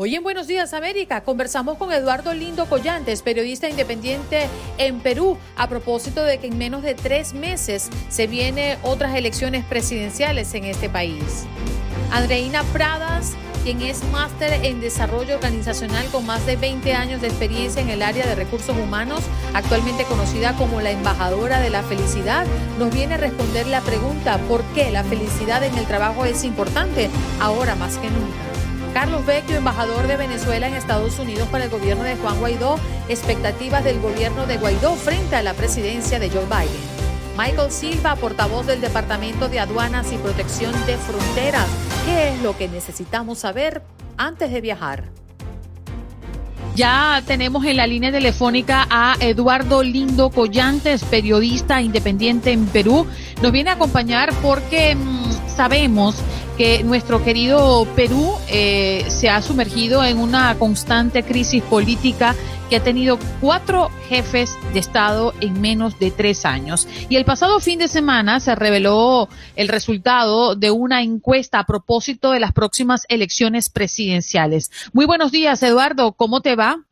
Hoy en Buenos Días América conversamos con Eduardo Lindo Collantes, periodista independiente en Perú, a propósito de que en menos de tres meses se vienen otras elecciones presidenciales en este país. Andreina Pradas, quien es máster en desarrollo organizacional con más de 20 años de experiencia en el área de recursos humanos, actualmente conocida como la embajadora de la felicidad, nos viene a responder la pregunta ¿por qué la felicidad en el trabajo es importante ahora más que nunca? Carlos Vecchio, embajador de Venezuela en Estados Unidos para el gobierno de Juan Guaidó, expectativas del gobierno de Guaidó frente a la presidencia de Joe Biden. Michael Silva, portavoz del Departamento de Aduanas y Protección de Fronteras. ¿Qué es lo que necesitamos saber antes de viajar? Ya tenemos en la línea telefónica a Eduardo Lindo Collantes, periodista independiente en Perú. Nos viene a acompañar porque mmm, sabemos que nuestro querido Perú eh, se ha sumergido en una constante crisis política que ha tenido cuatro jefes de Estado en menos de tres años. Y el pasado fin de semana se reveló el resultado de una encuesta a propósito de las próximas elecciones presidenciales. Muy buenos días, Eduardo. ¿Cómo te va?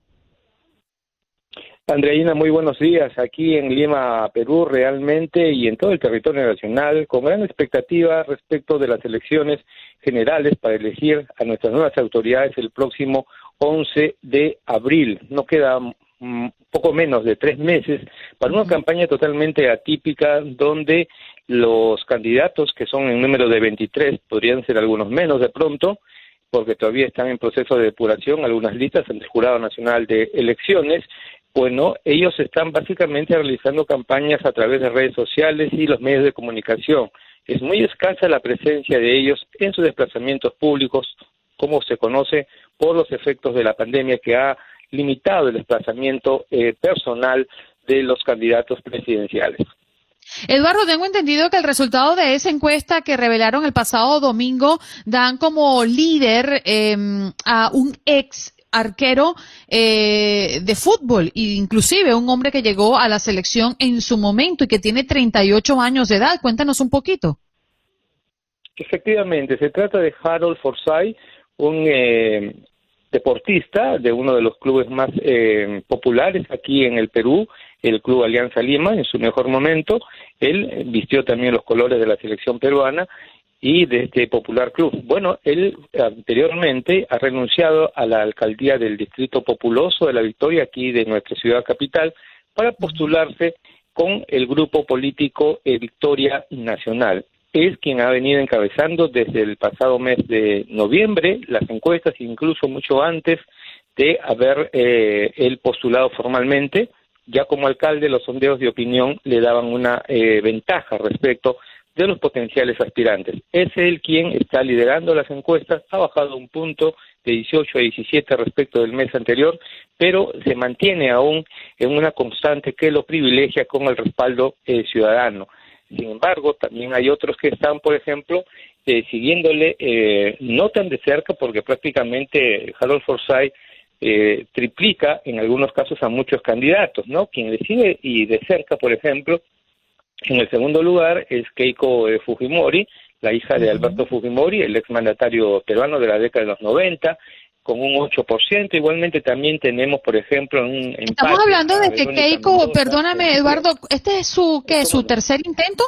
Andreina, muy buenos días. Aquí en Lima, Perú, realmente y en todo el territorio nacional, con gran expectativa respecto de las elecciones generales para elegir a nuestras nuevas autoridades el próximo 11 de abril. No queda mm, poco menos de tres meses para una campaña totalmente atípica donde los candidatos, que son en número de 23, podrían ser algunos menos de pronto, porque todavía están en proceso de depuración algunas listas ante el Jurado Nacional de Elecciones, bueno, ellos están básicamente realizando campañas a través de redes sociales y los medios de comunicación. Es muy escasa la presencia de ellos en sus desplazamientos públicos, como se conoce, por los efectos de la pandemia que ha limitado el desplazamiento eh, personal de los candidatos presidenciales. Eduardo, tengo entendido que el resultado de esa encuesta que revelaron el pasado domingo dan como líder eh, a un ex arquero eh, de fútbol e inclusive un hombre que llegó a la selección en su momento y que tiene 38 años de edad. Cuéntanos un poquito. Efectivamente, se trata de Harold Forsyth, un eh, deportista de uno de los clubes más eh, populares aquí en el Perú, el Club Alianza Lima, en su mejor momento. Él vistió también los colores de la selección peruana y de este popular club. Bueno, él anteriormente ha renunciado a la alcaldía del Distrito Populoso de la Victoria, aquí de nuestra ciudad capital, para postularse con el grupo político Victoria Nacional. Es quien ha venido encabezando desde el pasado mes de noviembre las encuestas, incluso mucho antes de haber eh, él postulado formalmente. Ya como alcalde, los sondeos de opinión le daban una eh, ventaja respecto de los potenciales aspirantes. Es él quien está liderando las encuestas, ha bajado un punto de 18 a 17 respecto del mes anterior, pero se mantiene aún en una constante que lo privilegia con el respaldo eh, ciudadano. Sin embargo, también hay otros que están, por ejemplo, eh, siguiéndole eh, no tan de cerca, porque prácticamente Harold Forsyth triplica en algunos casos a muchos candidatos, ¿no? Quien decide y de cerca, por ejemplo, en el segundo lugar es Keiko eh, Fujimori, la hija de Alberto Fujimori, el exmandatario peruano de la década de los 90, con un 8%. Igualmente también tenemos, por ejemplo, un Estamos hablando de que Keiko, perdóname Eduardo, ¿este es su, qué, su tercer intento?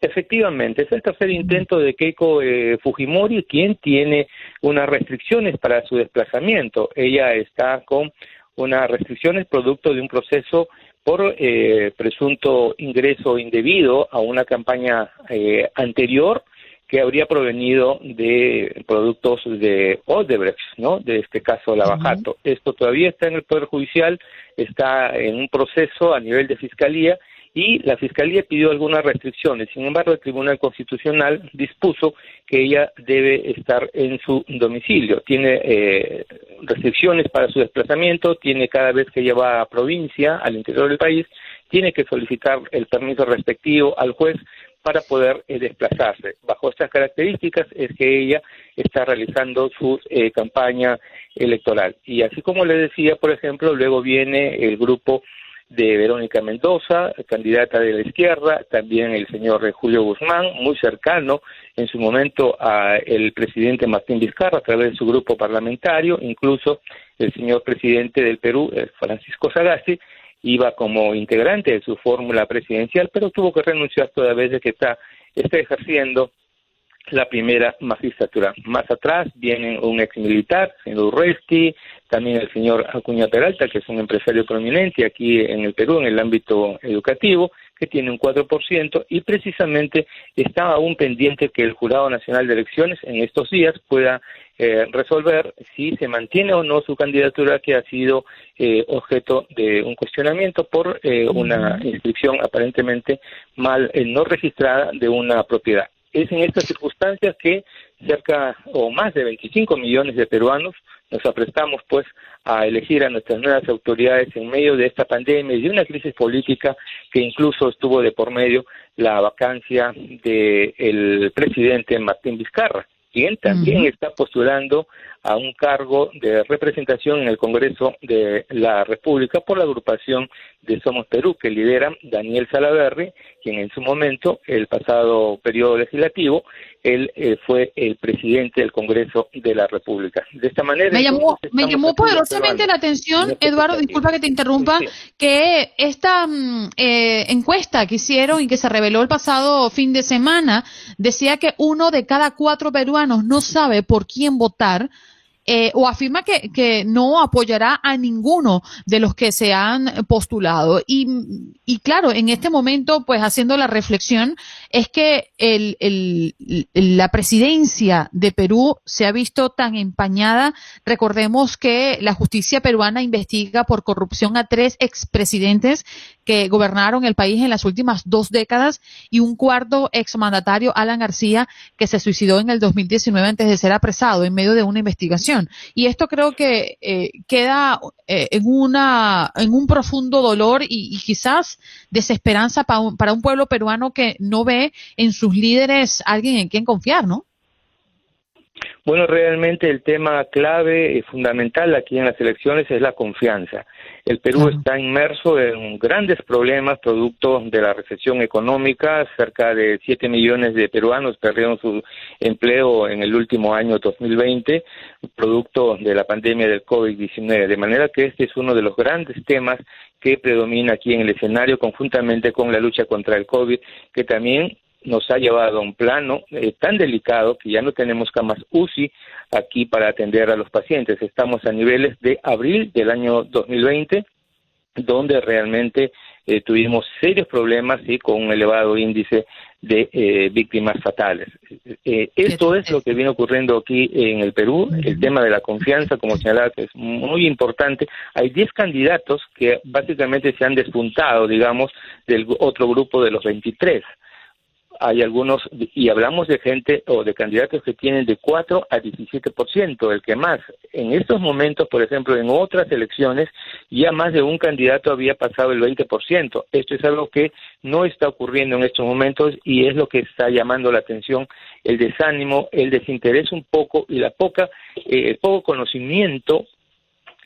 Efectivamente, es el tercer intento de Keiko eh, Fujimori, quien tiene unas restricciones para su desplazamiento. Ella está con unas restricciones producto de un proceso por eh, presunto ingreso indebido a una campaña eh, anterior que habría provenido de productos de Odebrecht, ¿no? De este caso Lavajato. Esto todavía está en el Poder Judicial, está en un proceso a nivel de Fiscalía y la Fiscalía pidió algunas restricciones. Sin embargo, el Tribunal Constitucional dispuso que ella debe estar en su domicilio. Tiene eh, restricciones para su desplazamiento, tiene cada vez que ella va a provincia, al interior del país, tiene que solicitar el permiso respectivo al juez para poder eh, desplazarse. Bajo estas características es que ella está realizando su eh, campaña electoral. Y así como le decía, por ejemplo, luego viene el grupo de Verónica Mendoza, candidata de la izquierda, también el señor Julio Guzmán, muy cercano en su momento al presidente Martín Vizcarra a través de su grupo parlamentario, incluso el señor presidente del Perú, eh, Francisco Sagasti, iba como integrante de su fórmula presidencial, pero tuvo que renunciar toda vez que está, está ejerciendo la primera magistratura. Más atrás viene un ex militar, señor Urresti, también el señor Acuña Peralta, que es un empresario prominente aquí en el Perú en el ámbito educativo, que tiene un 4%, y precisamente está aún pendiente que el Jurado Nacional de Elecciones en estos días pueda eh, resolver si se mantiene o no su candidatura que ha sido eh, objeto de un cuestionamiento por eh, una inscripción aparentemente mal no registrada de una propiedad. Es en estas circunstancias que cerca o más de 25 millones de peruanos nos aprestamos pues a elegir a nuestras nuevas autoridades en medio de esta pandemia y de una crisis política que incluso estuvo de por medio la vacancia del presidente Martín Vizcarra quien también está postulando a un cargo de representación en el Congreso de la República por la agrupación de Somos Perú, que lidera Daniel Salaverri, quien en su momento, el pasado periodo legislativo, él eh, fue el presidente del Congreso de la República. De esta manera... Me llamó, me llamó poderosamente la atención, Eduardo, disculpa que te interrumpa, que esta mm, eh, encuesta que hicieron y que se reveló el pasado fin de semana decía que uno de cada cuatro peruanos no sabe por quién votar eh, o afirma que, no apoyará a ninguno de los que se han postulado. Y, y claro, en este momento, pues haciendo la reflexión, es que el, el, la presidencia de Perú se ha visto tan empañada. Recordemos que la justicia peruana investiga por corrupción a tres expresidentes que gobernaron el país en las últimas dos décadas y un cuarto exmandatario, Alan García, que se suicidó en el 2019 antes de ser apresado en medio de una investigación. Y esto creo que eh, queda eh, en, una, en un profundo dolor y, quizás desesperanza para un, pueblo peruano que no ve en sus líderes alguien en quien confiar, ¿no? Bueno, realmente el tema clave y fundamental aquí en las elecciones es la confianza. El Perú está inmerso en grandes problemas producto de la recesión económica. Cerca de 7 millones de peruanos perdieron su empleo en el último año 2020, producto de la pandemia del COVID-19. De manera que este es uno de los grandes temas que predomina aquí en el escenario conjuntamente con la lucha contra el COVID, que también nos ha llevado a un plano eh, tan delicado que ya no tenemos camas UCI aquí para atender a los pacientes. Estamos a niveles de abril del año 2020, donde realmente eh, tuvimos serios problemas y con un elevado índice de eh, víctimas fatales. esto es lo que viene ocurriendo aquí en el Perú. El tema de la confianza, como señalaba, es muy importante. Hay 10 candidatos que básicamente se han despuntado, digamos, del otro grupo de los 23 hay algunos, y hablamos de gente o de candidatos que tienen de 4 a 17%, el que más. En estos momentos, por ejemplo, en otras elecciones, ya más de un candidato había pasado el 20%. Esto es algo que no está ocurriendo en estos momentos y es lo que está llamando la atención, el desánimo, el desinterés un poco y la poca, eh, poco conocimiento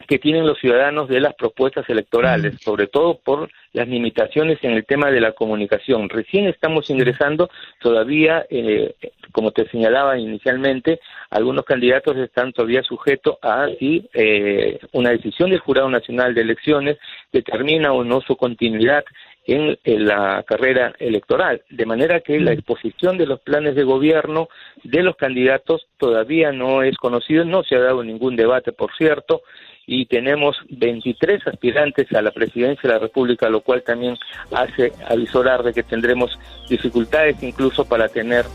que tienen los ciudadanos de las propuestas electorales, sobre todo por las limitaciones en el tema de la comunicación. Recién estamos ingresando, todavía, eh, como te señalaba inicialmente, algunos candidatos están todavía sujetos a si eh, una decisión del Jurado Nacional de Elecciones determina o no su continuidad en, la carrera electoral, de manera que la exposición de los planes de gobierno de los candidatos todavía no es conocido, no se ha dado ningún debate, por cierto, y tenemos 23 aspirantes a la presidencia de la República, lo cual también hace avisorar de que tendremos dificultades incluso para tener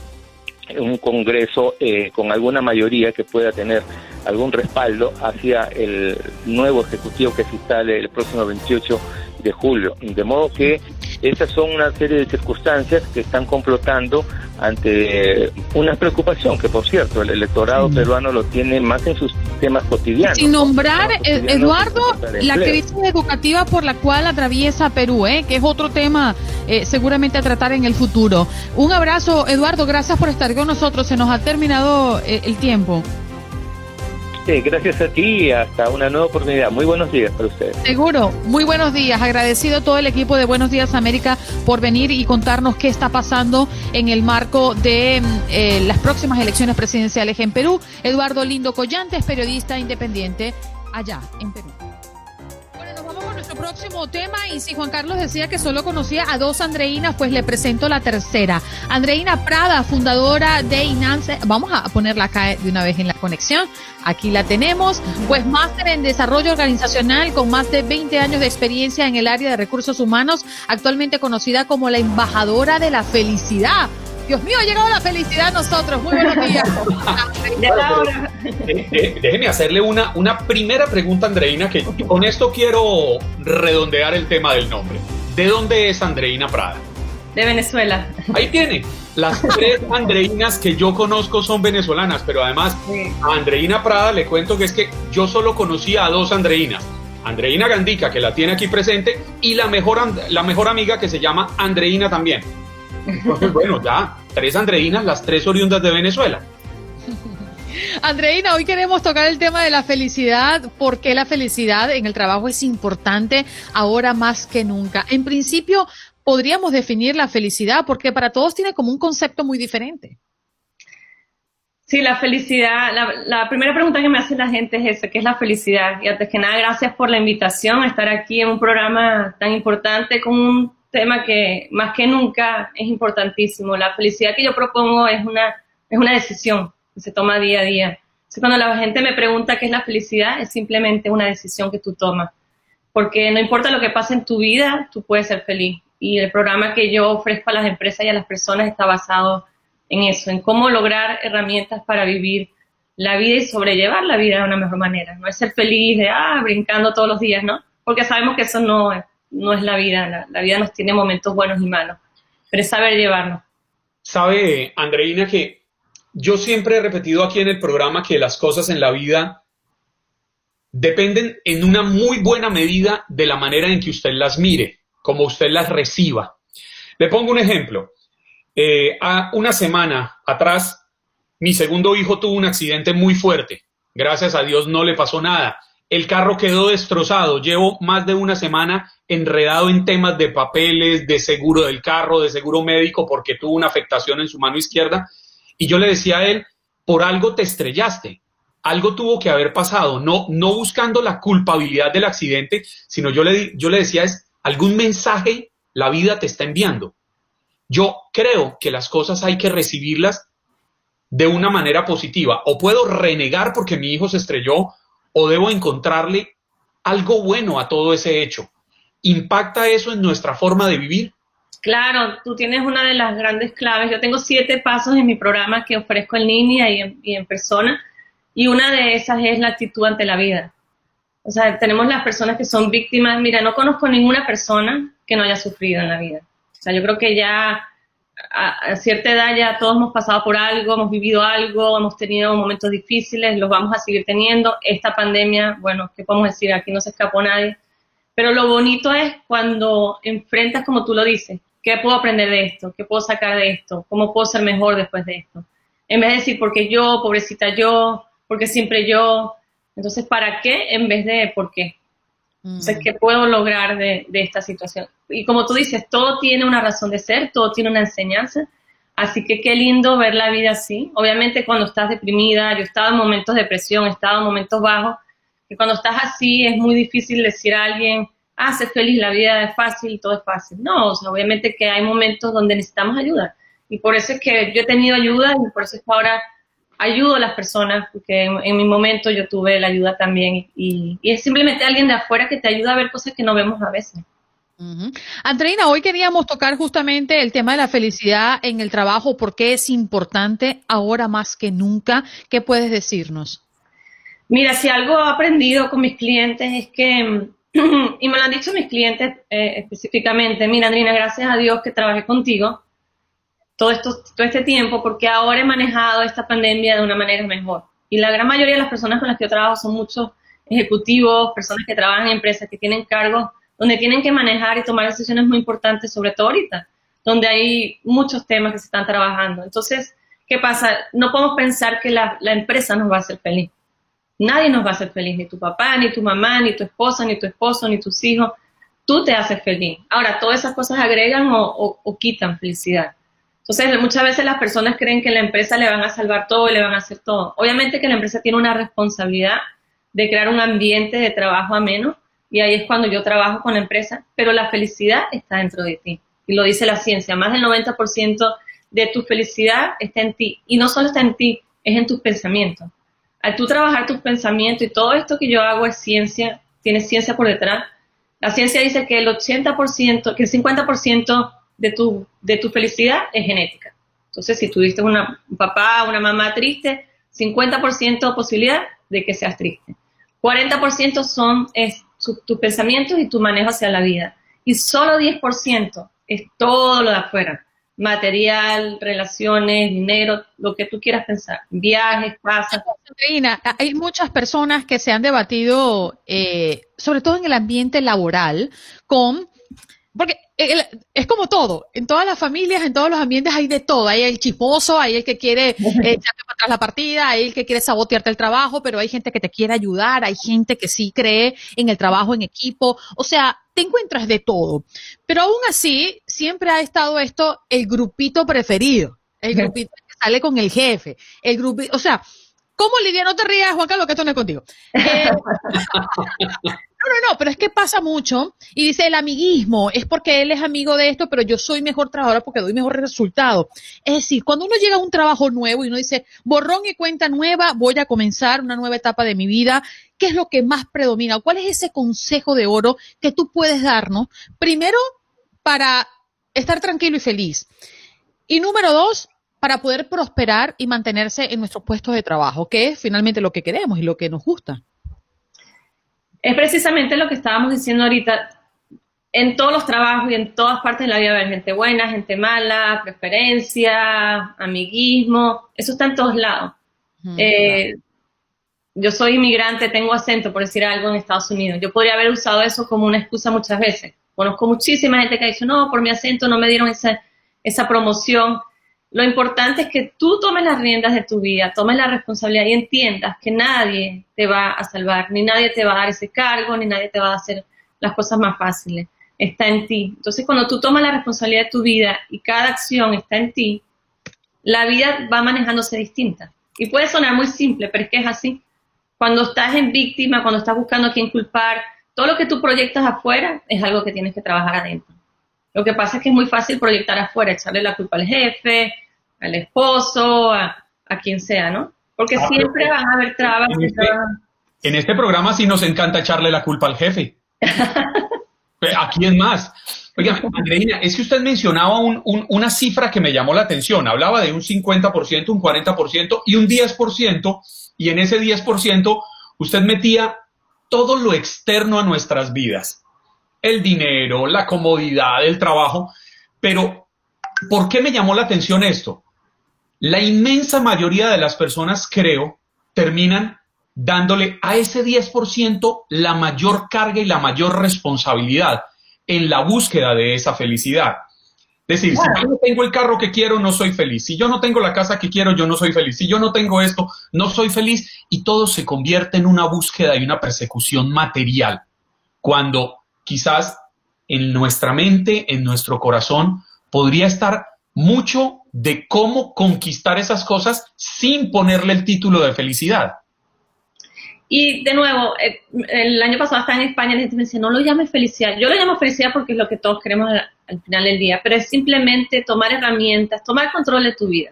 un Congreso eh, con alguna mayoría que pueda tener algún respaldo hacia el nuevo Ejecutivo que se instale el próximo 28 de julio. De modo que Esas son una serie de circunstancias que están complotando ante una preocupación que, por cierto, el electorado peruano lo tiene más en sus temas cotidianos. Sin nombrar, eh, Eduardo, la crisis educativa por la cual atraviesa Perú, ¿eh? que es otro tema eh, seguramente a tratar en el futuro. Un abrazo, Eduardo, gracias por estar con nosotros. Se nos ha terminado eh, el tiempo gracias a ti y hasta una nueva oportunidad. Muy buenos días para ustedes. Seguro, muy buenos días. Agradecido a todo el equipo de Buenos Días América por venir y contarnos qué está pasando en el marco de eh, las próximas elecciones presidenciales en Perú. Eduardo Lindo Collantes, periodista independiente allá en Perú próximo tema y si Juan Carlos decía que solo conocía a dos Andreínas, pues le presento la tercera. Andreina Prada, fundadora de Inance. Vamos a ponerla acá de una vez en la conexión. Aquí la tenemos. Pues máster en desarrollo organizacional con más de 20 años de experiencia en el área de recursos humanos, actualmente conocida como la embajadora de la felicidad. Dios mío, ha llegado la felicidad a nosotros. Muy buenos días. Déjeme hacerle una, una primera pregunta, Andreina, que con esto quiero redondear el tema del nombre. ¿De dónde es Andreina Prada? De Venezuela. Ahí tiene. Las tres Andreinas que yo conozco son venezolanas, pero además a Andreina Prada le cuento que es que yo solo conocía a dos Andreinas. Andreina Gandica, que la tiene aquí presente, y la mejor, la mejor amiga que se llama Andreina también bueno, ya, tres Andreinas, las tres oriundas de Venezuela. Andreina, hoy queremos tocar el tema de la felicidad, porque la felicidad en el trabajo es importante ahora más que nunca. En principio, podríamos definir la felicidad, porque para todos tiene como un concepto muy diferente. Sí, la felicidad, la, la, primera pregunta que me hace la gente es esa, ¿qué es la felicidad? Y antes que nada, gracias por la invitación a estar aquí en un programa tan importante con un tema que más que nunca es importantísimo. La felicidad que yo propongo es una, es una decisión que se toma día a día. cuando la gente me pregunta qué es la felicidad, es simplemente una decisión que tú tomas. Porque no importa lo que pase en tu vida, tú puedes ser feliz. Y el programa que yo ofrezco a las empresas y a las personas está basado en eso, en cómo lograr herramientas para vivir la vida y sobrellevar la vida de una mejor manera. No es ser feliz de, ah, brincando todos los días, ¿no? Porque sabemos que eso no es no es la vida, la, vida nos tiene momentos buenos y malos, pero es saber llevarnos. Sabe, Andreina, que yo siempre he repetido aquí en el programa que las cosas en la vida dependen en una muy buena medida de la manera en que usted las mire, como usted las reciba. Le pongo un ejemplo. Eh, a una semana atrás, mi segundo hijo tuvo un accidente muy fuerte. Gracias a Dios no le pasó nada. El carro quedó destrozado. Llevo más de una semana enredado en temas de papeles, de seguro del carro, de seguro médico, porque tuvo una afectación en su mano izquierda. Y yo le decía a él, por algo te estrellaste, algo tuvo que haber pasado, no, no buscando la culpabilidad del accidente, sino yo le, yo le decía es, algún mensaje la vida te está enviando. Yo creo que las cosas hay que recibirlas de una manera positiva. O puedo renegar porque mi hijo se estrelló, o debo encontrarle algo bueno a todo ese hecho. ¿Impacta eso en nuestra forma de vivir? Claro, tú tienes una de las grandes claves. Yo tengo siete pasos en mi programa que ofrezco en línea y en, persona, y una de esas es la actitud ante la vida. O sea, tenemos las personas que son víctimas. Mira, no conozco ninguna persona que no haya sufrido en la vida. O sea, yo creo que ya a, cierta edad ya todos hemos pasado por algo, hemos vivido algo, hemos tenido momentos difíciles, los vamos a seguir teniendo. Esta pandemia, bueno, ¿qué podemos decir? Aquí no se escapó nadie. Pero lo bonito es cuando enfrentas, como tú lo dices, ¿qué puedo aprender de esto? ¿Qué puedo sacar de esto? ¿Cómo puedo ser mejor después de esto? En vez de decir, porque yo, pobrecita yo, porque siempre yo. Entonces, ¿para qué en vez de por qué? Entonces, ¿qué puedo lograr de, de, esta situación? Y como tú dices, todo tiene una razón de ser, todo tiene una enseñanza. Así que qué lindo ver la vida así. Obviamente cuando estás deprimida, yo estaba en momentos de depresión, estaba en momentos bajos, que cuando estás así es muy difícil decir a alguien, ah, sé feliz, la vida es fácil, todo es fácil. No, o sea, obviamente que hay momentos donde necesitamos ayuda. Y por eso es que yo he tenido ayuda y por eso es que ahora ayudo a las personas, porque en, mi momento yo tuve la ayuda también y, es simplemente alguien de afuera que te ayuda a ver cosas que no vemos a veces. Andreina, hoy queríamos tocar justamente el tema de la felicidad en el trabajo, porque es importante ahora más que nunca. ¿Qué puedes decirnos? Mira, si algo he aprendido con mis clientes es que y me lo han dicho mis clientes eh, específicamente, mira Andrina, gracias a Dios que trabajé contigo todo, esto, todo este tiempo porque ahora he manejado esta pandemia de una manera mejor. Y la gran mayoría de las personas con las que yo trabajo son muchos ejecutivos, personas que trabajan en empresas, que tienen cargos donde tienen que manejar y tomar decisiones muy importantes, sobre todo ahorita, donde hay muchos temas que se están trabajando. Entonces, ¿qué pasa? No podemos pensar que la, empresa nos va a hacer feliz. Nadie nos va a hacer feliz, ni tu papá, ni tu mamá, ni tu esposa, ni tu esposo, ni tus hijos. Tú te haces feliz. Ahora, todas esas cosas agregan o quitan felicidad. Entonces, muchas veces las personas creen que la empresa le van a salvar todo y le van a hacer todo. Obviamente que la empresa tiene una responsabilidad de crear un ambiente de trabajo ameno y ahí es cuando yo trabajo con la empresa, pero la felicidad está dentro de ti. Y lo dice la ciencia, más del 90% de tu felicidad está en ti. Y no solo está en ti, es en tus pensamientos. Al tú trabajar tus pensamientos y todo esto que yo hago es ciencia, tiene ciencia por detrás. La ciencia dice que el 80%, que el 50% de tu, de tu felicidad es genética. Entonces, si tuviste un papá, una mamá triste, 50% posibilidad de que seas triste. 40% son tus pensamientos y tu manejo hacia la vida. Y solo 10% es todo lo de afuera. Material, relaciones, dinero, lo que tú quieras pensar. Viajes, pasas. hay muchas personas que se han debatido, eh, sobre todo en el ambiente laboral, con porque es como todo, en todas las familias, en todos los ambientes hay de todo. Hay el chismoso, hay el que quiere echarte para atrás la partida, hay el que quiere sabotearte el trabajo, pero hay gente que te quiere ayudar, hay gente que sí cree en el trabajo en equipo. O sea, te encuentras de todo. Pero aún así, siempre ha estado esto el grupito preferido, el grupito que sale con el jefe, el grupito, o sea, ¿Cómo Lidia? No te rías, Juan Carlos, que esto no es contigo. Eh, no, no, pero es que pasa mucho y dice el amiguismo, es porque él es amigo de esto, pero yo soy mejor trabajadora porque doy mejor resultado. Es decir, cuando uno llega a un trabajo nuevo y uno dice, borrón y cuenta nueva, voy a comenzar una nueva etapa de mi vida, ¿qué es lo que más predomina? ¿Cuál es ese consejo de oro que tú puedes darnos? Primero, para estar tranquilo y feliz. Y número dos, para poder prosperar y mantenerse en nuestros puestos de trabajo, que es finalmente lo que queremos y lo que nos gusta. Es precisamente lo que estábamos diciendo ahorita. En todos los trabajos y en todas partes de la vida hay gente buena, gente mala, preferencia, amiguismo, eso está en todos lados. Eh, yo soy inmigrante, tengo acento, por decir algo, en Estados Unidos. Yo podría haber usado eso como una excusa muchas veces. Conozco muchísima gente que ha dicho, no, por mi acento no me dieron esa, esa promoción. Lo importante es que tú tomes las riendas de tu vida, tomes la responsabilidad y entiendas que nadie te va a salvar, ni nadie te va a dar ese cargo, ni nadie te va a hacer las cosas más fáciles. Está en ti. Entonces, cuando tú tomas la responsabilidad de tu vida y cada acción está en ti, la vida va manejándose distinta. Y puede sonar muy simple, pero es que es así. Cuando estás en víctima, cuando estás buscando a quién culpar, todo lo que tú proyectas afuera es algo que tienes que trabajar adentro. Lo que pasa es que es muy fácil proyectar afuera, echarle la culpa al jefe, al esposo, a, quien sea, ¿no? Porque ah, siempre van a haber trabas. En este, en este programa sí nos encanta echarle la culpa al jefe. ¿A quién más? Oiga, Andreina, es que usted mencionaba una cifra que me llamó la atención. Hablaba de un 50%, un 40% y un 10%, y en ese 10% usted metía todo lo externo a nuestras vidas el dinero, la comodidad, el trabajo. Pero, ¿por qué me llamó la atención esto? La inmensa mayoría de las personas, creo, terminan dándole a ese 10% la mayor carga y la mayor responsabilidad en la búsqueda de esa felicidad. Es decir, si yo no tengo el carro que quiero, no soy feliz. Si yo no tengo la casa que quiero, yo no soy feliz. Si yo no tengo esto, no soy feliz. Y todo se convierte en una búsqueda y una persecución material. Cuando quizás en nuestra mente, en nuestro corazón, podría estar mucho de cómo conquistar esas cosas sin ponerle el título de felicidad. Y de nuevo, eh, el año pasado estaba en España la gente me decía, no lo llames felicidad. Yo lo llamo felicidad porque es lo que todos queremos al, final del día, pero es simplemente tomar herramientas, tomar control de tu vida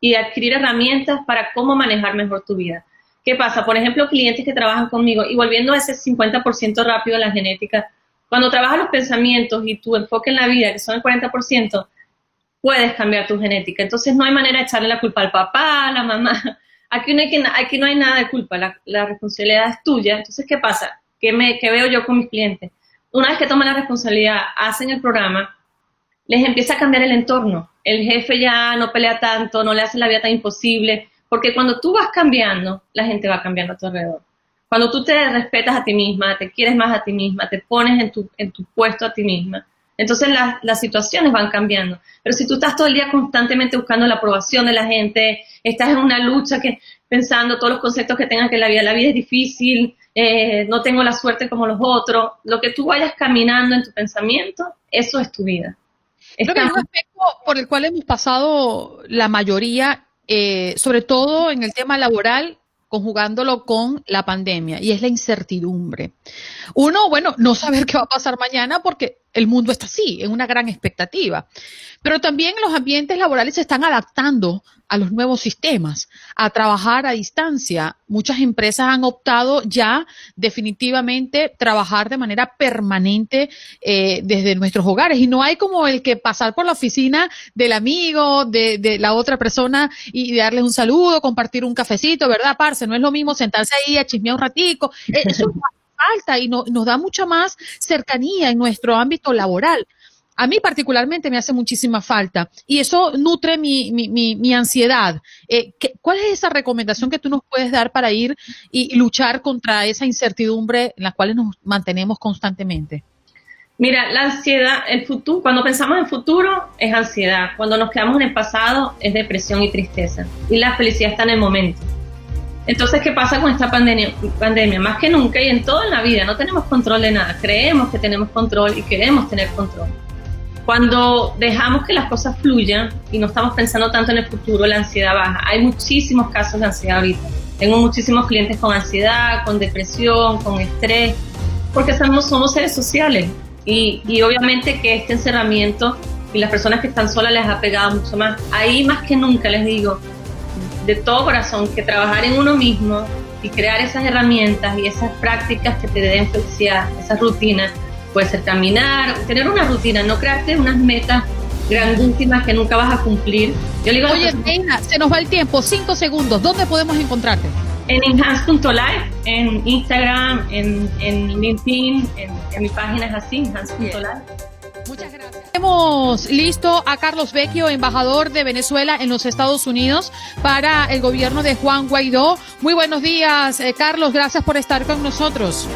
y adquirir herramientas para cómo manejar mejor tu vida. ¿Qué pasa? Por ejemplo, clientes que trabajan conmigo y volviendo a ese 50% rápido en la genética, cuando trabajas los pensamientos y tu enfoque en la vida, que son el 40%, puedes cambiar tu genética. Entonces no hay manera de echarle la culpa al papá, a la mamá. Aquí no hay, que, no hay nada de culpa, la, responsabilidad es tuya. Entonces, ¿qué pasa? ¿Qué, me, ¿Qué veo yo con mis clientes? Una vez que toman la responsabilidad, hacen el programa, les empieza a cambiar el entorno. El jefe ya no pelea tanto, no le hace la vida tan imposible, porque cuando tú vas cambiando, la gente va cambiando a tu alrededor. Cuando tú te respetas a ti misma, te quieres más a ti misma, te pones en tu, en tu puesto a ti misma, entonces las situaciones van cambiando. Pero si tú estás todo el día constantemente buscando la aprobación de la gente, estás en una lucha que pensando todos los conceptos que tengas que la vida, la vida es difícil, eh, no tengo la suerte como los otros, lo que tú vayas caminando en tu pensamiento, eso es tu vida. Creo que es un aspecto por el cual hemos pasado la mayoría, eh, sobre todo en el tema laboral, conjugándolo con la pandemia, y es la incertidumbre. Uno, bueno, no saber qué va a pasar mañana porque el mundo está así, en una gran expectativa. Pero también los ambientes laborales se están adaptando a los nuevos sistemas, a trabajar a distancia. Muchas empresas han optado ya definitivamente trabajar de manera permanente eh, desde nuestros hogares y no hay como el que pasar por la oficina del amigo, de, la otra persona y darles un saludo, compartir un cafecito, ¿verdad, Parce? No es lo mismo sentarse ahí a chismear un ratico. Eh, eso falta y nos da mucha más cercanía en nuestro ámbito laboral. A mí particularmente me hace muchísima falta y eso nutre mi, mi, mi, ansiedad. Eh, ¿Cuál es esa recomendación que tú nos puedes dar para ir y, luchar contra esa incertidumbre en la cual nos mantenemos constantemente? Mira, la ansiedad, el futuro, cuando pensamos en futuro es ansiedad, cuando nos quedamos en el pasado es depresión y tristeza y la felicidad está en el momento. Entonces, ¿qué pasa con esta pandemia? pandemia? Más que nunca y en toda la vida no tenemos control de nada. Creemos que tenemos control y queremos tener control. Cuando dejamos que las cosas fluyan y no estamos pensando tanto en el futuro, la ansiedad baja. Hay muchísimos casos de ansiedad ahorita. Tengo muchísimos clientes con ansiedad, con depresión, con estrés, porque somos, somos seres sociales. Y, y obviamente que este encerramiento y las personas que están solas les ha pegado mucho más. Ahí más que nunca les digo, de todo corazón que trabajar en uno mismo y crear esas herramientas y esas prácticas que te den felicidad, esas rutinas, puede ser caminar, tener una rutina, no crearte unas metas grandísimas que nunca vas a cumplir. Yo digo, Oye, Reina, se nos va el tiempo, cinco segundos, ¿dónde podemos encontrarte? En enhance.live, en Instagram, en, en LinkedIn, en, en, mi página es así, enhance.live. Muchas gracias. Hemos listo a Carlos Vecchio, embajador de Venezuela en los Estados Unidos para el gobierno de Juan Guaidó. Muy buenos días, eh, Carlos, gracias por estar con nosotros.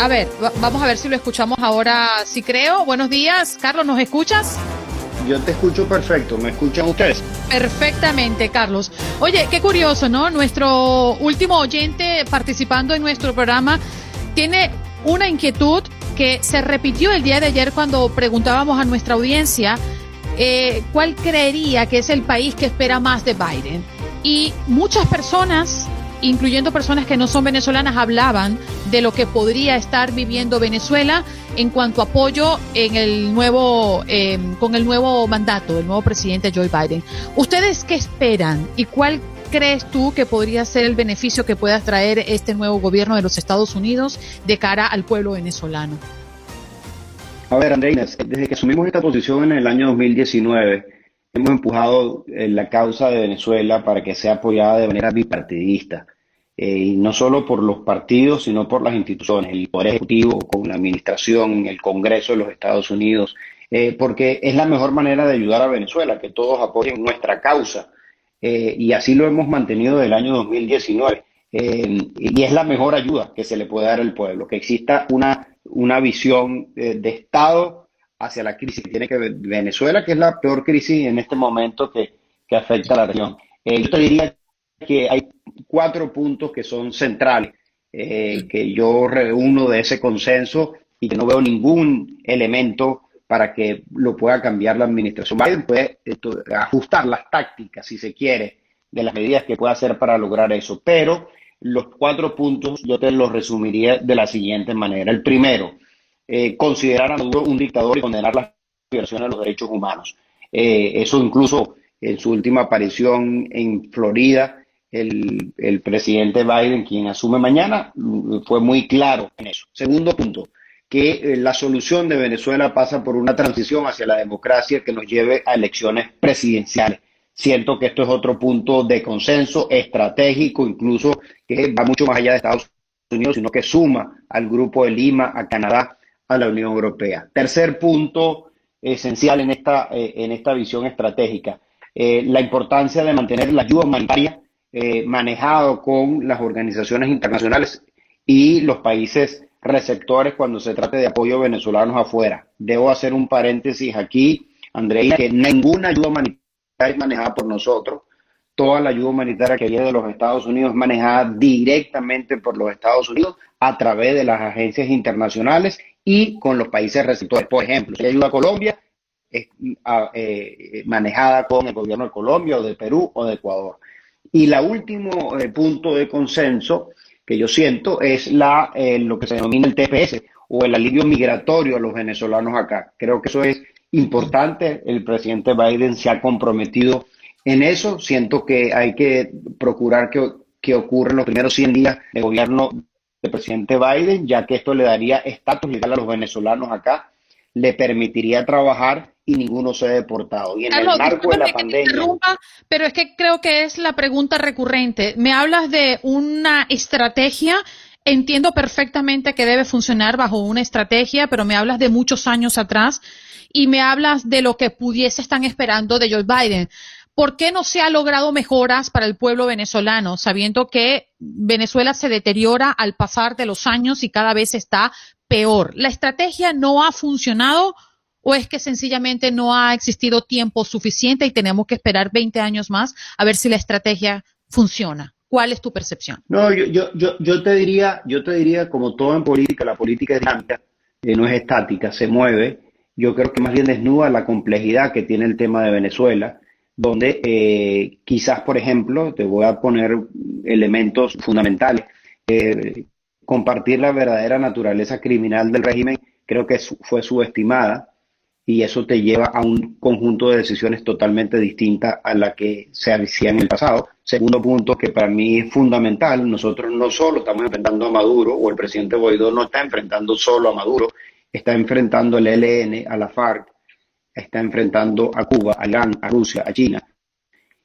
A ver, vamos a ver si lo escuchamos ahora, si creo. Buenos días, Carlos, ¿nos escuchas? Yo te escucho perfecto, ¿me escuchan ustedes? Perfectamente, Carlos. Oye, qué curioso, ¿no? Nuestro último oyente participando en nuestro programa tiene una inquietud que se repitió el día de ayer cuando preguntábamos a nuestra audiencia eh, cuál creería que es el país que espera más de Biden. Y muchas personas, incluyendo personas que no son venezolanas, hablaban de lo que podría estar viviendo Venezuela en cuanto a apoyo en el nuevo, eh, con el nuevo mandato del nuevo presidente Joe Biden. ¿Ustedes qué esperan y cuál crees tú que podría ser el beneficio que pueda traer este nuevo gobierno de los Estados Unidos de cara al pueblo venezolano? A ver, Andreina, desde que asumimos esta posición en el año 2019, hemos empujado eh, la causa de Venezuela para que sea apoyada de manera bipartidista. Eh, y no solo por los partidos, sino por las instituciones, el Poder Ejecutivo, con la Administración, el Congreso de los Estados Unidos, eh, porque es la mejor manera de ayudar a Venezuela, que todos apoyen nuestra causa. Eh, y así lo hemos mantenido desde el año 2019. Eh, y es la mejor ayuda que se le puede dar al pueblo, que exista una, una visión de Estado hacia la crisis que tiene que Venezuela, que es la peor crisis en este momento que, que afecta a la región. yo te diría que hay cuatro puntos que son centrales, que yo reúno de ese consenso y que no veo ningún elemento para que lo pueda cambiar la administración. Biden puede ajustar las tácticas, si se quiere, de las medidas que pueda hacer para lograr eso. Pero los cuatro puntos yo te los resumiría de la siguiente manera. El primero, eh, considerar a Maduro un dictador y condenar las violaciones de los derechos humanos. Eh, eso incluso en su última aparición en Florida, el, el presidente Biden, quien asume mañana, fue muy claro en eso. Segundo punto, que eh, la solución de Venezuela pasa por una transición hacia la democracia que nos lleve a elecciones presidenciales. Siento que esto es otro punto de consenso estratégico, incluso que va mucho más allá de Estados Unidos, sino que suma al Grupo de Lima, a Canadá, a la Unión Europea. Tercer punto esencial en esta, eh, en esta visión estratégica, eh, la importancia de mantener la ayuda humanitaria eh, manejado con las organizaciones internacionales y los países receptores cuando se trate de apoyo venezolanos afuera. Debo hacer un paréntesis aquí, Andrea, que ninguna ayuda humanitaria es manejada por nosotros. Toda la ayuda humanitaria que viene de los Estados Unidos es manejada directamente por los Estados Unidos a través de las agencias internacionales y con los países receptores. Por ejemplo, si ayuda a Colombia, es ah, eh, manejada con el gobierno de Colombia o de Perú o de Ecuador. Y el último eh, punto de consenso que yo siento es la, eh, lo que se denomina el TPS o el alivio migratorio a los venezolanos acá. Creo que eso es importante. El presidente Biden se ha comprometido en eso. Siento que hay que procurar que, que ocurra en los primeros 100 días de gobierno del presidente Biden, ya que esto le daría estatus legal a los venezolanos acá, le permitiría trabajar y ninguno se ha deportado. Y en el marco de la pandemia. Pero es que creo que es la pregunta recurrente. Me hablas de una estrategia. Entiendo perfectamente que debe funcionar bajo una estrategia, pero me hablas de muchos años atrás y me hablas de lo que pudiese estar esperando de Joe Biden. ¿Por qué no se ha logrado mejoras para el pueblo venezolano, sabiendo que Venezuela se deteriora al pasar de los años y cada vez está peor? ¿La estrategia no ha funcionado o es que sencillamente no ha existido tiempo suficiente y tenemos que esperar 20 años más a ver si la estrategia funciona? ¿Cuál es tu percepción? No, yo, yo, yo, yo te diría, yo te diría, como todo en política, la política es dinámica, eh, no es estática, se mueve. Yo creo que más bien desnuda la complejidad que tiene el tema de Venezuela, donde eh, quizás, por ejemplo, te voy a poner elementos fundamentales. Eh, compartir la verdadera naturaleza criminal del régimen creo que fue subestimada y eso te lleva a un conjunto de decisiones totalmente distintas a la que se hacía en el pasado. Segundo punto que para mí es fundamental, nosotros no solo estamos enfrentando a Maduro o el presidente Guaidó no está enfrentando solo a Maduro, está enfrentando el ELN, a la FARC, está enfrentando a Cuba, a Irán, a Rusia, a China.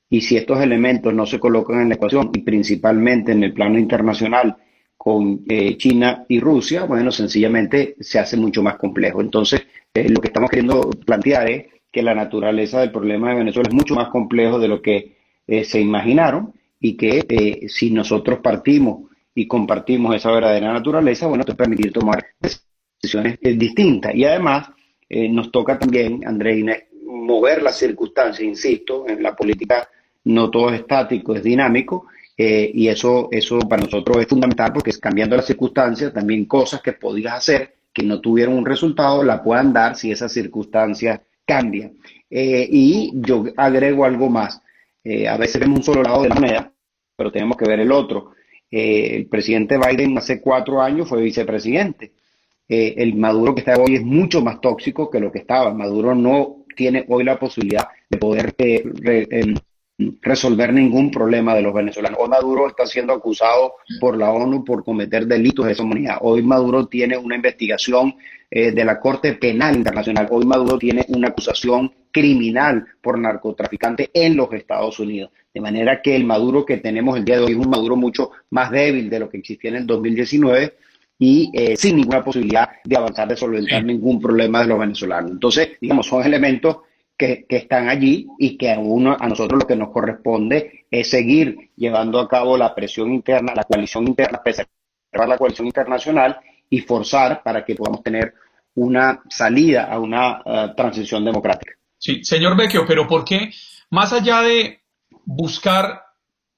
Y si estos elementos no se colocan en la ecuación y principalmente en el plano internacional con eh, China y Rusia, bueno, sencillamente se hace mucho más complejo. Entonces, eh, lo que estamos queriendo plantear es que la naturaleza del problema de Venezuela es mucho más complejo de lo que eh, se imaginaron y que si nosotros partimos y compartimos esa verdadera naturaleza, bueno, te permitir tomar decisiones distintas. Y además, nos toca también, André Inés, mover las circunstancias, insisto, en la política no todo es estático, es dinámico, eh, y eso, eso para nosotros es fundamental porque es cambiando las circunstancias, también cosas que podías hacer que no tuvieron un resultado, la puedan dar si esas circunstancias cambian. Eh, y yo agrego algo más. Eh, a veces vemos un solo lado de la moneda, pero tenemos que ver el otro. el presidente Biden hace cuatro años fue vicepresidente. El Maduro que está hoy es mucho más tóxico que lo que estaba. Maduro no tiene hoy la posibilidad de poder em, resolver ningún problema de los venezolanos. Hoy Maduro está siendo acusado por la ONU por cometer delitos de esa humanidad. Hoy Maduro tiene una investigación eh, de la Corte Penal Internacional. Hoy Maduro tiene una acusación criminal por narcotraficante en los Estados Unidos. De manera que el Maduro que tenemos el día de hoy es un Maduro mucho más débil de lo que existía en el 2019 y eh, sin ninguna posibilidad de avanzar, de solventar ningún problema de los venezolanos. Entonces, digamos, son elementos que, están allí y que a, uno, a nosotros lo que nos corresponde es seguir llevando a cabo la presión interna, la coalición interna, preservar la coalición internacional y forzar para que podamos tener una salida a una eh, transición democrática. Sí, señor Vecchio, pero ¿por qué, más allá de buscar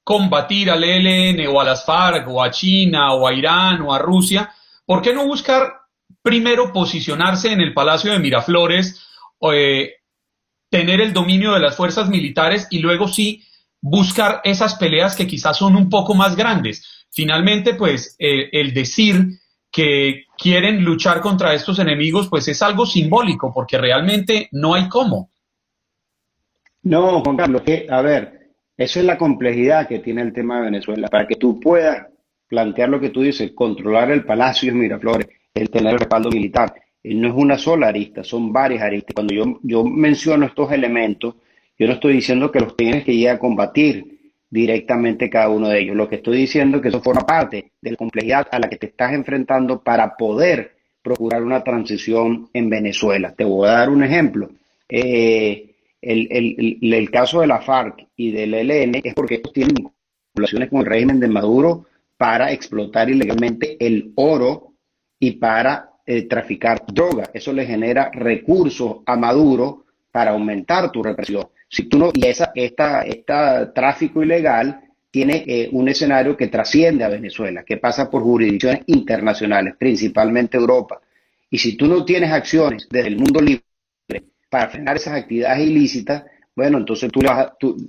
combatir al ELN o a las FARC o a China o a Irán o a Rusia, ¿por qué no buscar primero posicionarse en el Palacio de Miraflores eh, tener el dominio de las fuerzas militares y luego sí buscar esas peleas que quizás son un poco más grandes. Finalmente, pues eh, el decir que quieren luchar contra estos enemigos, pues es algo simbólico, porque realmente no hay cómo. No, Juan Carlos, que, a ver, eso es la complejidad que tiene el tema de Venezuela. Para que tú puedas plantear lo que tú dices, controlar el Palacio de Miraflores, el tener el respaldo militar, no es una sola arista, son varias aristas. Cuando yo, yo menciono estos elementos, yo no estoy diciendo que los tienes que ir a combatir, directamente cada uno de ellos. Lo que estoy diciendo es que eso forma parte de la complejidad a la que te estás enfrentando para poder procurar una transición en Venezuela. Te voy a dar un ejemplo. Eh, el, caso de la FARC y del ELN es porque ellos tienen vinculaciones con el régimen de Maduro para explotar ilegalmente el oro y para eh, traficar droga. Eso le genera recursos a Maduro para aumentar tu represión. Si tú no, y esa, esta, esta tráfico ilegal tiene eh, un escenario que trasciende a Venezuela, que pasa por jurisdicciones internacionales, principalmente Europa. Y si tú no tienes acciones desde el mundo libre para frenar esas actividades ilícitas, bueno, entonces tú,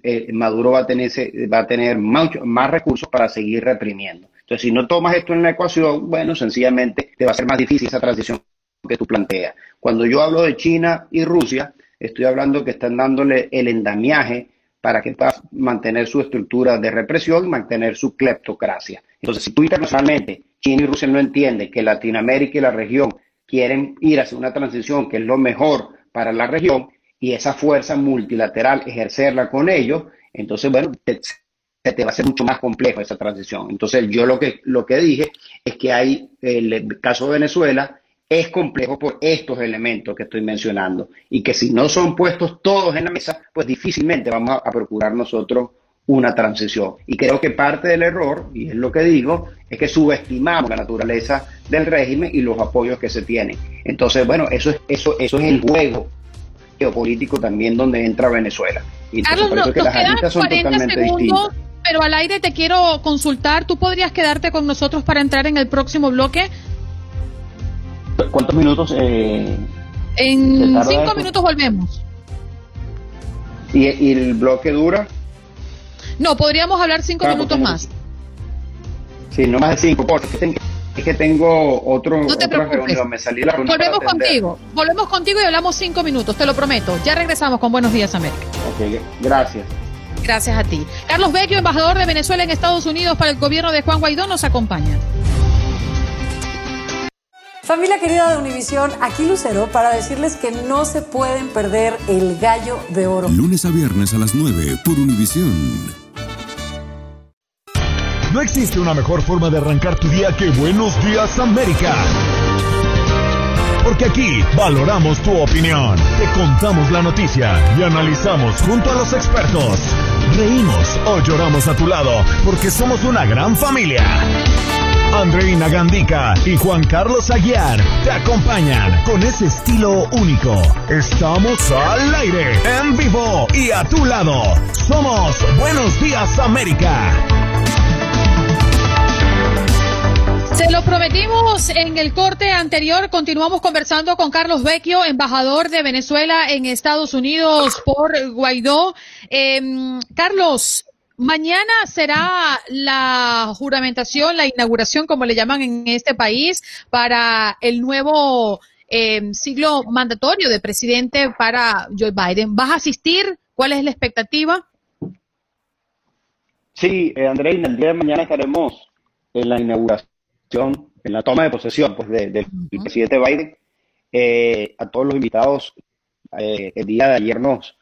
eh, Maduro va a tener, va a tener más recursos para seguir reprimiendo. Entonces, si no tomas esto en la ecuación, bueno, sencillamente te va a ser más difícil esa transición que tú planteas. Cuando yo hablo de China y Rusia, estoy hablando que están dándole el endamiaje para que pueda mantener su estructura de represión y mantener su cleptocracia. Entonces, si tú internacionalmente, China y Rusia no entienden que Latinoamérica y la región quieren ir hacia una transición que es lo mejor para la región y esa fuerza multilateral ejercerla con ellos, entonces, bueno, te va a ser mucho más complejo esa transición. Entonces, yo lo que, lo que dije es que hay, el caso de Venezuela es complejo por estos elementos que estoy mencionando y que si no son puestos todos en la mesa, pues difícilmente vamos a, procurar nosotros una transición. Y creo que parte del error, y es lo que digo, es que subestimamos la naturaleza del régimen y los apoyos que se tienen. Entonces, bueno, eso es, eso, eso es el juego geopolítico también donde entra Venezuela. Y Carlos, por eso que las son totalmente distintas pero al aire te quiero consultar. ¿Tú podrías quedarte con nosotros para entrar en el próximo bloque? ¿Cuántos minutos? Eh, en cinco minutos volvemos. ¿Y, el bloque dura? No, podríamos hablar cinco minutos más. Sí, no más de cinco, porque es que tengo otro, no te reunión. Me salí la Volvemos contigo, volvemos contigo y hablamos cinco minutos, te lo prometo. Ya regresamos con Buenos Días América. Ok, gracias. Gracias a ti. Carlos Vecchio, embajador de Venezuela en Estados Unidos para el gobierno de Juan Guaidó, nos acompaña. Familia querida de Univisión, aquí Lucero para decirles que no se pueden perder el gallo de oro. Lunes a viernes a las 9 por Univisión. No existe una mejor forma de arrancar tu día que Buenos Días América. Porque aquí valoramos tu opinión, te contamos la noticia y analizamos junto a los expertos. Reímos o lloramos a tu lado porque somos una gran familia. Andreina Gandica y Juan Carlos Aguiar te acompañan con ese estilo único. Estamos al aire, en vivo y a tu lado. Somos Buenos Días América. Se lo prometimos en el corte anterior. Continuamos conversando con Carlos Vecchio, embajador de Venezuela en Estados Unidos por Guaidó. Em, Carlos, mañana será la juramentación, la inauguración, como le llaman en este país, para el nuevo em, siglo mandatorio de presidente para Joe Biden. ¿Vas a asistir? ¿Cuál es la expectativa? Sí, eh, el día de mañana estaremos en la inauguración en la toma de posesión pues, del presidente Biden, eh, a todos los invitados, eh, el día de ayer nos,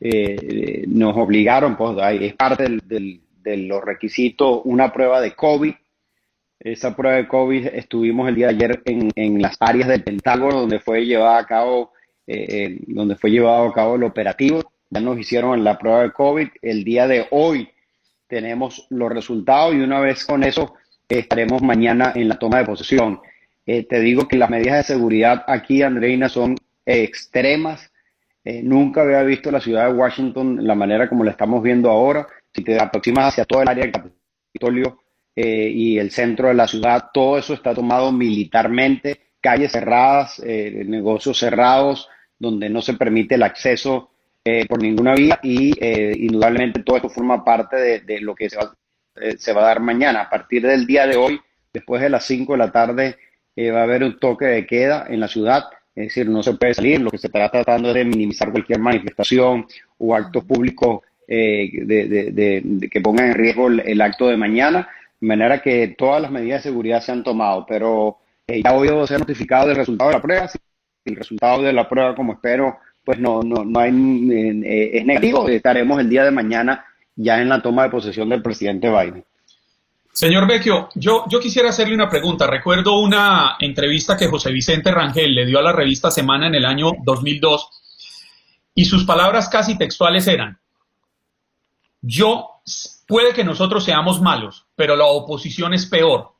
eh, nos obligaron, pues es parte de los requisitos, una prueba de COVID. Esa prueba de COVID estuvimos el día de ayer en, en las áreas del Pentágono donde fue llevado a cabo, donde fue llevado a cabo el operativo. Ya nos hicieron la prueba de COVID. El día de hoy tenemos los resultados y una vez con eso estaremos mañana en la toma de posesión. Eh, te digo que las medidas de seguridad aquí, Andreina, son extremas. Eh, nunca había visto la ciudad de Washington la manera como la estamos viendo ahora. Si te aproximas hacia todo el área del Capitolio eh, y el centro de la ciudad, todo eso está tomado militarmente, calles cerradas, negocios cerrados, donde no se permite el acceso por ninguna vía y indudablemente todo esto forma parte de, de lo que se va, eh, se va a dar mañana. A partir del día de hoy, después de las 5 de la tarde, eh, va a haber un toque de queda en la ciudad. Es decir, no se puede salir. Lo que se está tratando es de minimizar cualquier manifestación o acto público eh, de, que ponga en riesgo el, acto de mañana. De manera que todas las medidas de seguridad se han tomado. Pero ya hoy debo ser notificado del resultado de la prueba. Si el resultado de la prueba, como espero, pues no, no, no hay, es negativo. Estaremos el día de mañana ya en la toma de posesión del presidente Biden. Señor Vecchio, yo, yo quisiera hacerle una pregunta. Recuerdo una entrevista que José Vicente Rangel le dio a la revista Semana en el año 2002 y sus palabras casi textuales eran, yo, puede que nosotros seamos malos, pero la oposición es peor,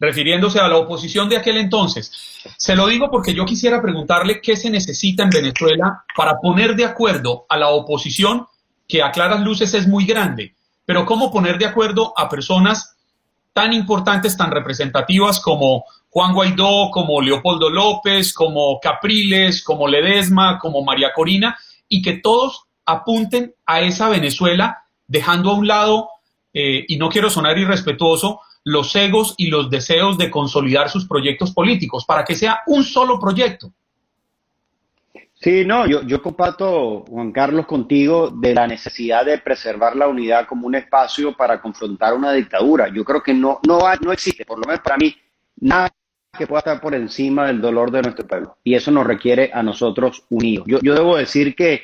refiriéndose a la oposición de aquel entonces. Se lo digo porque yo quisiera preguntarle qué se necesita en Venezuela para poner de acuerdo a la oposición, que a claras luces es muy grande, pero cómo poner de acuerdo a personas tan importantes, tan representativas como Juan Guaidó, como Leopoldo López, como Capriles, como Ledesma, como María Corina, y que todos apunten a esa Venezuela, dejando a un lado, eh, y no quiero sonar irrespetuoso, los egos y los deseos de consolidar sus proyectos políticos, para que sea un solo proyecto. Sí, no, yo, yo comparto, Juan Carlos, contigo de la necesidad de preservar la unidad como un espacio para confrontar una dictadura. Yo creo que no, no, no existe, por lo menos para mí, nada que pueda estar por encima del dolor de nuestro pueblo. Y eso nos requiere a nosotros unidos. Yo, yo debo decir que,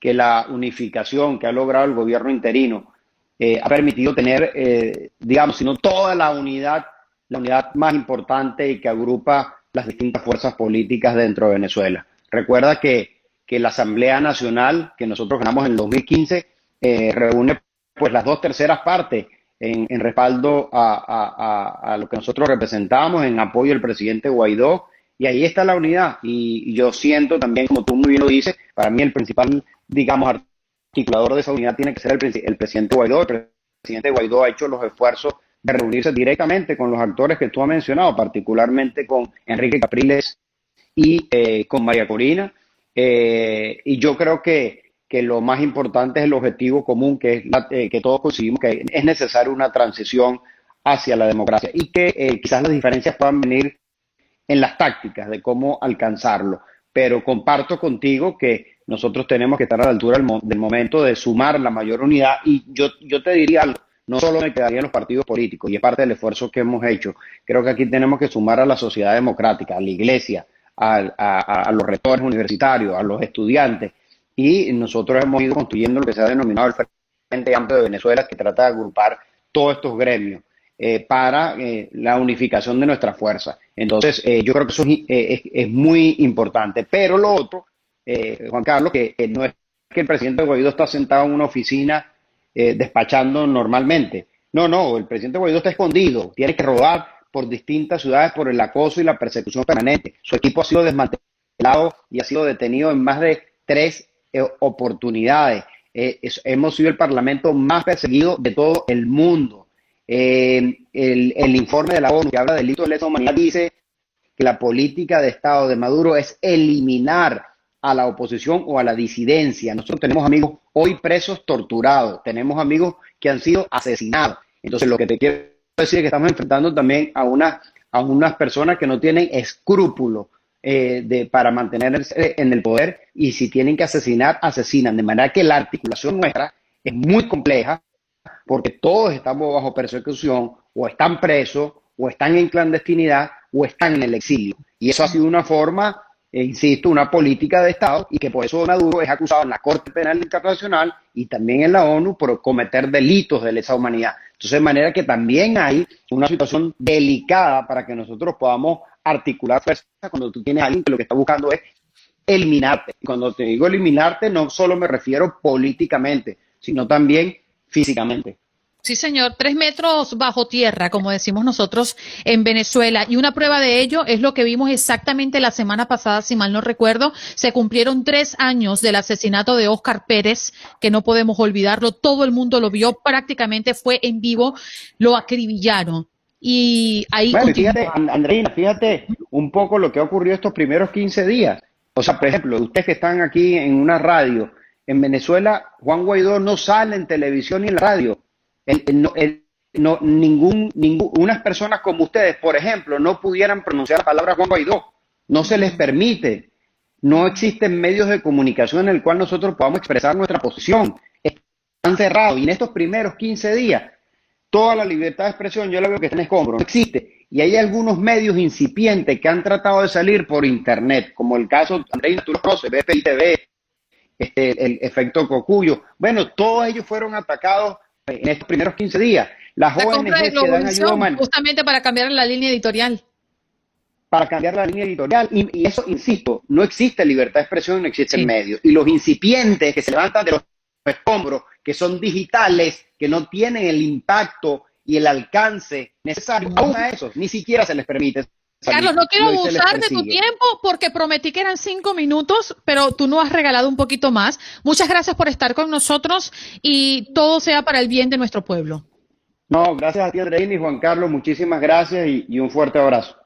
que la unificación que ha logrado el gobierno interino eh, ha permitido tener, eh, digamos, sino toda la unidad, la unidad más importante y que agrupa las distintas fuerzas políticas dentro de Venezuela. Recuerda que, que la Asamblea Nacional, que nosotros ganamos en el 2015, eh, reúne pues las dos terceras partes en, en respaldo a, a, a, lo que nosotros representamos, en apoyo al presidente Guaidó, y ahí está la unidad. Y, yo siento también, como tú muy bien lo dices, para mí el principal, digamos, articulador de esa unidad tiene que ser el, el presidente Guaidó. El presidente Guaidó ha hecho los esfuerzos de reunirse directamente con los actores que tú has mencionado, particularmente con Enrique Capriles y eh, con María Corina. Eh, y yo creo que, que lo más importante es el objetivo común, que es eh, que todos conseguimos que es necesaria una transición hacia la democracia y que eh, quizás las diferencias puedan venir en las tácticas de cómo alcanzarlo. Pero comparto contigo que nosotros tenemos que estar a la altura del, del momento de sumar la mayor unidad y yo, yo te diría no solo me quedaría en los partidos políticos y es parte del esfuerzo que hemos hecho. Creo que aquí tenemos que sumar a la sociedad democrática, a la iglesia, a, a, los rectores universitarios, a los estudiantes, y nosotros hemos ido construyendo lo que se ha denominado el Frente Amplio de Venezuela, que trata de agrupar todos estos gremios eh, para eh, la unificación de nuestra fuerza. Entonces, eh, yo creo que eso es, es, muy importante. Pero lo otro, Juan Carlos, que no es que el presidente Guaidó está sentado en una oficina despachando normalmente. No, no, el presidente Guaidó está escondido, tiene que rodar por distintas ciudades por el acoso y la persecución permanente. Su equipo ha sido desmantelado y ha sido detenido en más de tres eh, oportunidades. Eh, hemos sido el parlamento más perseguido de todo el mundo. Eh, el, informe de la ONU que habla del delito de lesa humanidad dice que la política de Estado de Maduro es eliminar a la oposición o a la disidencia. Nosotros tenemos amigos hoy presos torturados, tenemos amigos que han sido asesinados. Entonces, lo que te quiero decir es que estamos enfrentando también a, una, a unas personas que no tienen escrúpulos eh, de, para mantenerse en el poder y si tienen que asesinar, asesinan. De manera que la articulación nuestra es muy compleja porque todos estamos bajo persecución o están presos o están en clandestinidad o están en el exilio. Y eso ha sido una forma, eh, insisto, una política de Estado y que por eso Maduro es acusado en la Corte Penal Internacional y también en la ONU por cometer delitos de lesa humanidad. Entonces, de manera que también hay una situación delicada para que nosotros podamos articular fuerza cuando tú tienes a alguien que lo que está buscando es eliminarte. Cuando te digo eliminarte, no solo me refiero políticamente, sino también físicamente. Sí, señor, tres metros bajo tierra, como decimos nosotros en Venezuela. Y una prueba de ello es lo que vimos exactamente la semana pasada, si mal no recuerdo. Se cumplieron tres años del asesinato de Oscar Pérez, que no podemos olvidarlo. Todo el mundo lo vio, prácticamente fue en vivo. Lo acribillaron. Y ahí. Bueno, fíjate, Andreina, fíjate un poco lo que ha ocurrido estos primeros 15 días. O sea, por ejemplo, ustedes que están aquí en una radio, en Venezuela, Juan Guaidó no sale en televisión ni en radio. El, el, el, no, ningún, ningún, unas personas como ustedes, por ejemplo, no pudieran pronunciar la palabra Juan Guaidó. No se les permite. No existen medios de comunicación en el cual nosotros podamos expresar nuestra posición. Están cerrados. Y en estos primeros 15 días toda la libertad de expresión yo la veo que está en escombro, no existe. Y hay algunos medios incipientes que han tratado de salir por internet, como el caso, Andrés, tú lo BPI TV, este, el efecto cocuyo. Bueno, todos ellos fueron atacados en estos primeros 15 días. Las la compra de ayuda justamente para cambiar la línea editorial. Para cambiar la línea editorial. Y, eso, insisto, no existe libertad de expresión, no existe el medio. Y los incipientes que se levantan de los escombros, que son digitales, que no tienen el impacto y el alcance necesario, aún a esos ni siquiera se les permite Carlos, no quiero abusar de tu tiempo porque prometí que eran cinco minutos, pero tú no has regalado un poquito más. Muchas gracias por estar con nosotros y todo sea para el bien de nuestro pueblo. No, gracias a ti, Andreina y Juan Carlos. Muchísimas gracias y un fuerte abrazo.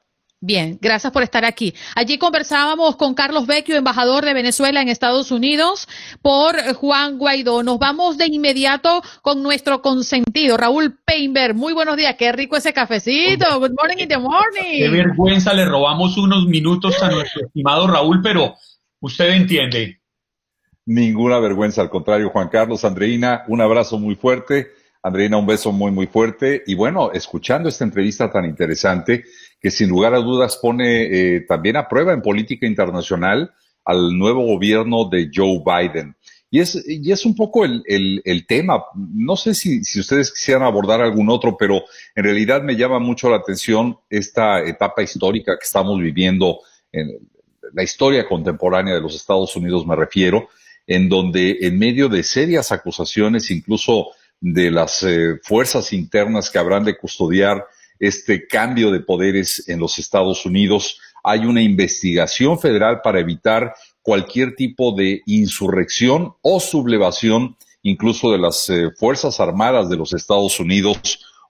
Bien, gracias por estar aquí. Allí conversábamos con Carlos Vecchio, embajador de Venezuela en Estados Unidos, por Juan Guaidó. Nos vamos de inmediato con nuestro consentido, Raúl Peinberg. Muy buenos días, qué rico ese cafecito. Good morning in the morning. Qué vergüenza, le robamos unos minutos a nuestro estimado Raúl, pero usted entiende. Ninguna vergüenza, al contrario, Juan Carlos, Andreina, un abrazo muy fuerte. Andreina, un beso muy, muy fuerte. Y bueno, escuchando esta entrevista tan interesante, que sin lugar a dudas pone eh, también a prueba en política internacional al nuevo gobierno de Joe Biden. Y es, y es un poco el, el, tema. No sé si, si, ustedes quisieran abordar algún otro, pero en realidad me llama mucho la atención esta etapa histórica que estamos viviendo en la historia contemporánea de los Estados Unidos, me refiero, en donde en medio de serias acusaciones, incluso de las eh, fuerzas internas que habrán de custodiar este cambio de poderes en los Estados Unidos. Hay una investigación federal para evitar cualquier tipo de insurrección o sublevación, incluso de las eh, Fuerzas Armadas de los Estados Unidos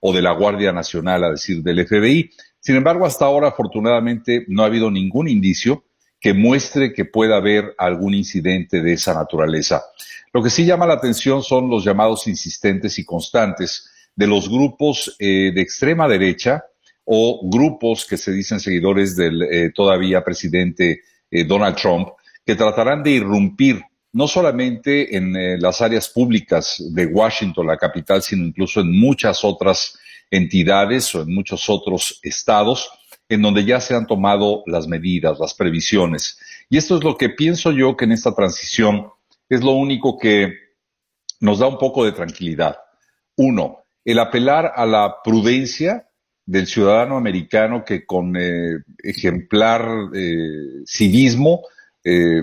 o de la Guardia Nacional, a decir, del FBI. Sin embargo, hasta ahora, afortunadamente, no ha habido ningún indicio que muestre que pueda haber algún incidente de esa naturaleza. Lo que sí llama la atención son los llamados insistentes y constantes de los grupos eh, de extrema derecha o grupos que se dicen seguidores del eh, todavía presidente eh, Donald Trump, que tratarán de irrumpir no solamente en las áreas públicas de Washington, la capital, sino incluso en muchas otras entidades o en muchos otros estados, en donde ya se han tomado las medidas, las previsiones. Y esto es lo que pienso yo que en esta transición es lo único que nos da un poco de tranquilidad. Uno, el apelar a la prudencia del ciudadano americano que con eh, ejemplar eh, civismo eh,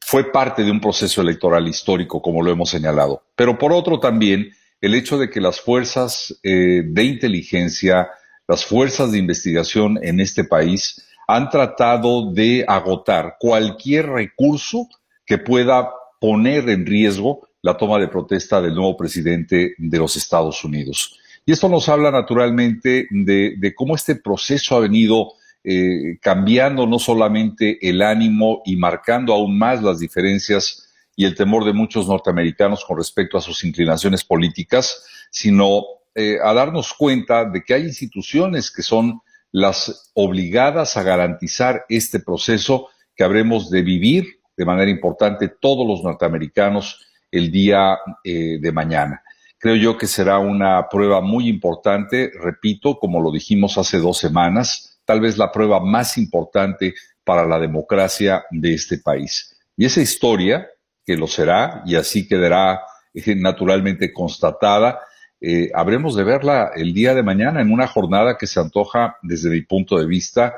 fue parte de un proceso electoral histórico, como lo hemos señalado. Pero por otro también el hecho de que las fuerzas de inteligencia, las fuerzas de investigación en este país han tratado de agotar cualquier recurso que pueda poner en riesgo la toma de protesta del nuevo presidente de los Estados Unidos. Y esto nos habla naturalmente de, cómo este proceso ha venido eh, cambiando no solamente el ánimo y marcando aún más las diferencias y el temor de muchos norteamericanos con respecto a sus inclinaciones políticas, sino eh, a darnos cuenta de que hay instituciones que son las obligadas a garantizar este proceso que habremos de vivir de manera importante todos los norteamericanos el día eh, de mañana. Creo yo que será una prueba muy importante, repito, como lo dijimos hace dos semanas, tal vez la prueba más importante para la democracia de este país. Y esa historia, que lo será y así quedará eh, naturalmente constatada, eh, habremos de verla el día de mañana en una jornada que se antoja, desde mi punto de vista,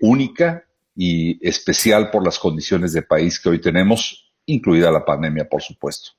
única y especial por las condiciones de país que hoy tenemos incluida la pandemia, por supuesto.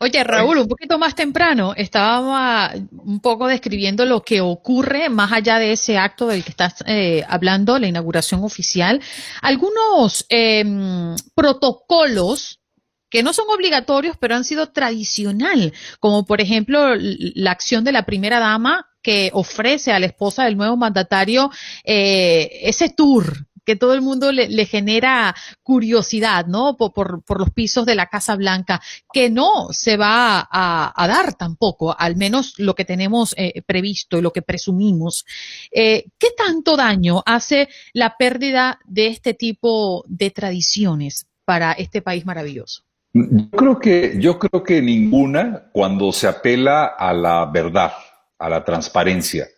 Oye, Raúl, un poquito más temprano estaba un poco describiendo lo que ocurre más allá de ese acto del que estás eh, hablando, la inauguración oficial. Algunos em, protocolos que no son obligatorios, pero han sido tradicional, como por ejemplo la acción de la primera dama que ofrece a la esposa del nuevo mandatario eh, ese tour que todo el mundo le, genera curiosidad, ¿no? Por, los pisos de la Casa Blanca, que no se va a, dar tampoco, al menos lo que tenemos eh, previsto y lo que presumimos. Eh, ¿Qué tanto daño hace la pérdida de este tipo de tradiciones para este país maravilloso? Yo creo que, yo creo que ninguna cuando se apela a la verdad, a la transparencia.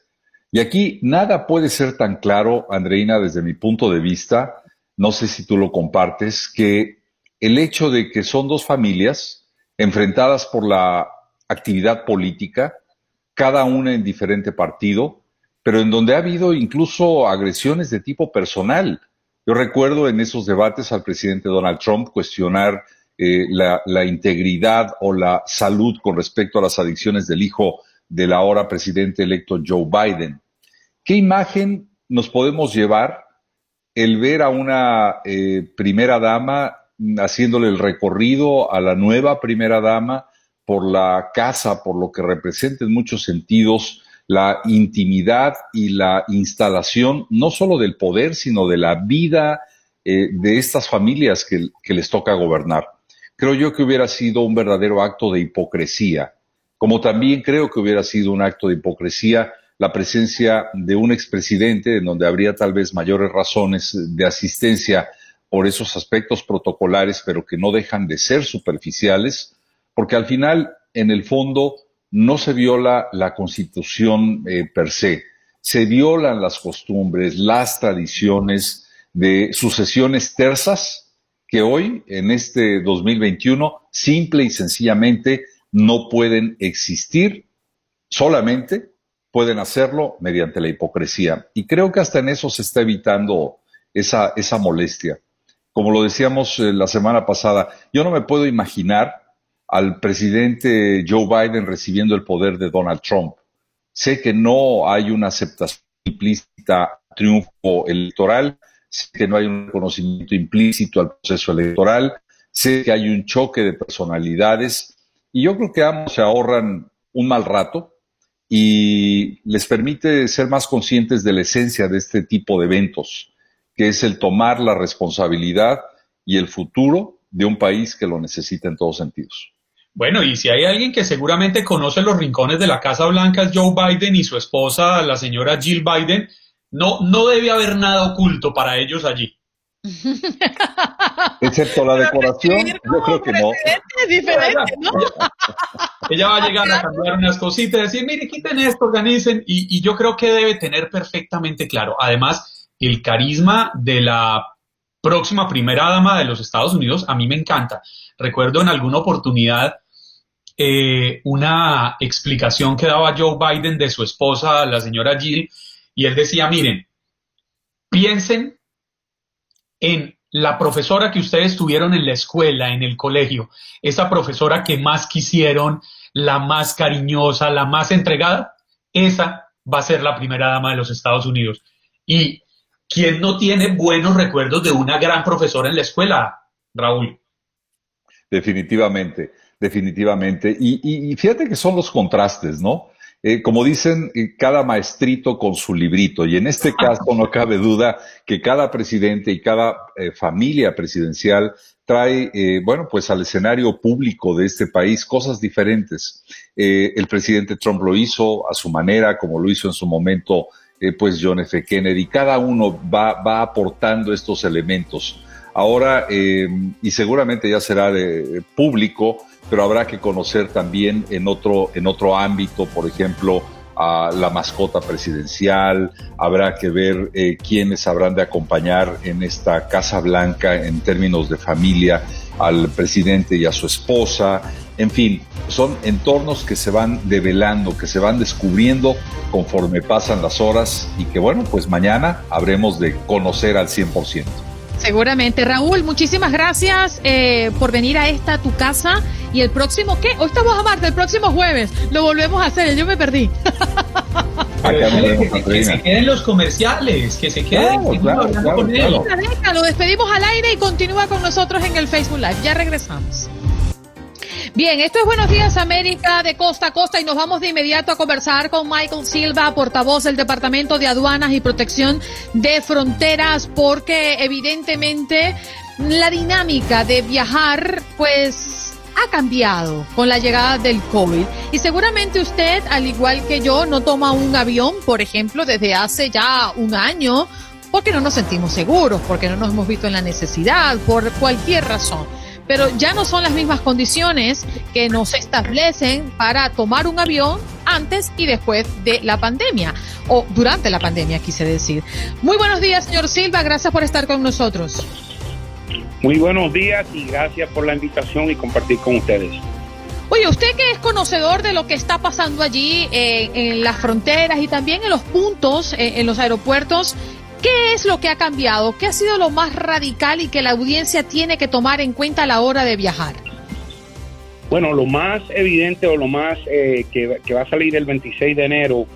Y aquí nada puede ser tan claro, Andreina, desde mi punto de vista, no sé si tú lo compartes, que el hecho de que son dos familias enfrentadas por la actividad política, cada una en diferente partido, pero en donde ha habido incluso agresiones de tipo personal. Yo recuerdo en esos debates al presidente Donald Trump cuestionar eh, la, la, integridad o la salud con respecto a las adicciones del hijo del ahora presidente electo Joe Biden. ¿Qué imagen nos podemos llevar el ver a una eh, primera dama haciéndole el recorrido a la nueva primera dama por la casa, por lo que representa en muchos sentidos la intimidad y la instalación no solo del poder, sino de la vida eh, de estas familias que, que les toca gobernar. Creo yo que hubiera sido un verdadero acto de hipocresía, como también creo que hubiera sido un acto de hipocresía la presencia de un expresidente en donde habría tal vez mayores razones de asistencia por esos aspectos protocolares, pero que no dejan de ser superficiales, porque al final, en el fondo, no se viola la constitución eh, per se, se violan las costumbres, las tradiciones de sucesiones tersas que hoy, en este 2021, simple y sencillamente no pueden existir, solamente pueden hacerlo mediante la hipocresía. Y creo que hasta en eso se está evitando esa, esa molestia. Como lo decíamos eh, la semana pasada, yo no me puedo imaginar al presidente Joe Biden recibiendo el poder de Donald Trump. Sé que no hay una aceptación implícita triunfo electoral, sé que no hay un reconocimiento implícito al proceso electoral, sé que hay un choque de personalidades y yo creo que ambos se ahorran un mal rato y les permite ser más conscientes de la esencia de este tipo de eventos, que es el tomar la responsabilidad y el futuro de un país que lo necesita en todos sentidos. Bueno, y si hay alguien que seguramente conoce los rincones de la Casa Blanca es Joe Biden y su esposa, la señora Jill Biden, no, no debe haber nada oculto para ellos allí. Excepto la decoración, yo creo que no. Es diferente, ¿no? Ella va a llegar a cambiar unas cositas, decir, mire, quiten esto, organicen, y, y yo creo que debe tener perfectamente claro. Además, el carisma de la próxima primera dama de los Estados Unidos a mí me encanta. Recuerdo en alguna oportunidad eh, una explicación que daba Joe Biden de su esposa, la señora Jill, y él decía, miren, piensen en la profesora que ustedes tuvieron en la escuela, en el colegio, esa profesora que más quisieron, la más cariñosa, la más entregada, esa va a ser la primera dama de los Estados Unidos. Y ¿quién no tiene buenos recuerdos de una gran profesora en la escuela, Raúl? Definitivamente definitivamente. Y, fíjate que son los contrastes, ¿no? Eh, como dicen, eh, cada maestrito con su librito. Y en este caso no cabe duda que cada presidente y cada eh, familia presidencial trae, bueno, pues al escenario público de este país cosas diferentes. el presidente Trump lo hizo a su manera, como lo hizo en su momento, pues John F. Kennedy. Cada uno va, va aportando estos elementos. Ahora, y seguramente ya será de, público, pero habrá que conocer también en otro, en otro ámbito, por ejemplo, a la mascota presidencial, habrá que ver eh, quiénes habrán de acompañar en esta Casa Blanca en términos de familia al presidente y a su esposa, en fin, son entornos que se van develando, que se van descubriendo conforme pasan las horas y que bueno, pues mañana habremos de conocer al 100%. Seguramente. Raúl, muchísimas gracias eh, por venir a esta tu casa. Y el próximo, ¿qué? Hoy estamos a martes, el próximo jueves lo volvemos a hacer. Yo me perdí. que, se queden los comerciales, que se queden. Lo despedimos al aire y continúa con nosotros en el Facebook Live. Ya regresamos. Bien, esto es Buenos Días América de costa a costa y nos vamos de inmediato a conversar con Michael Silva, portavoz del Departamento de Aduanas y Protección de Fronteras, porque evidentemente la dinámica de viajar, pues ha cambiado con la llegada del COVID. Y seguramente usted, al igual que yo, no toma un avión, por ejemplo, desde hace ya un año, porque no nos sentimos seguros, porque no nos hemos visto en la necesidad, por cualquier razón pero ya no son las mismas condiciones que nos establecen para tomar un avión antes y después de la pandemia, o durante la pandemia, quise decir. Muy buenos días, señor Silva, gracias por estar con nosotros. Muy buenos días y gracias por la invitación y compartir con ustedes. Oye, usted que es conocedor de lo que está pasando allí eh, en las fronteras y también en los puntos, eh, en los aeropuertos, ¿qué es lo que ha cambiado? ¿Qué ha sido lo más radical y que la audiencia tiene que tomar en cuenta a la hora de viajar? Bueno, lo más evidente o lo más eh, que, va a salir el 26 de enero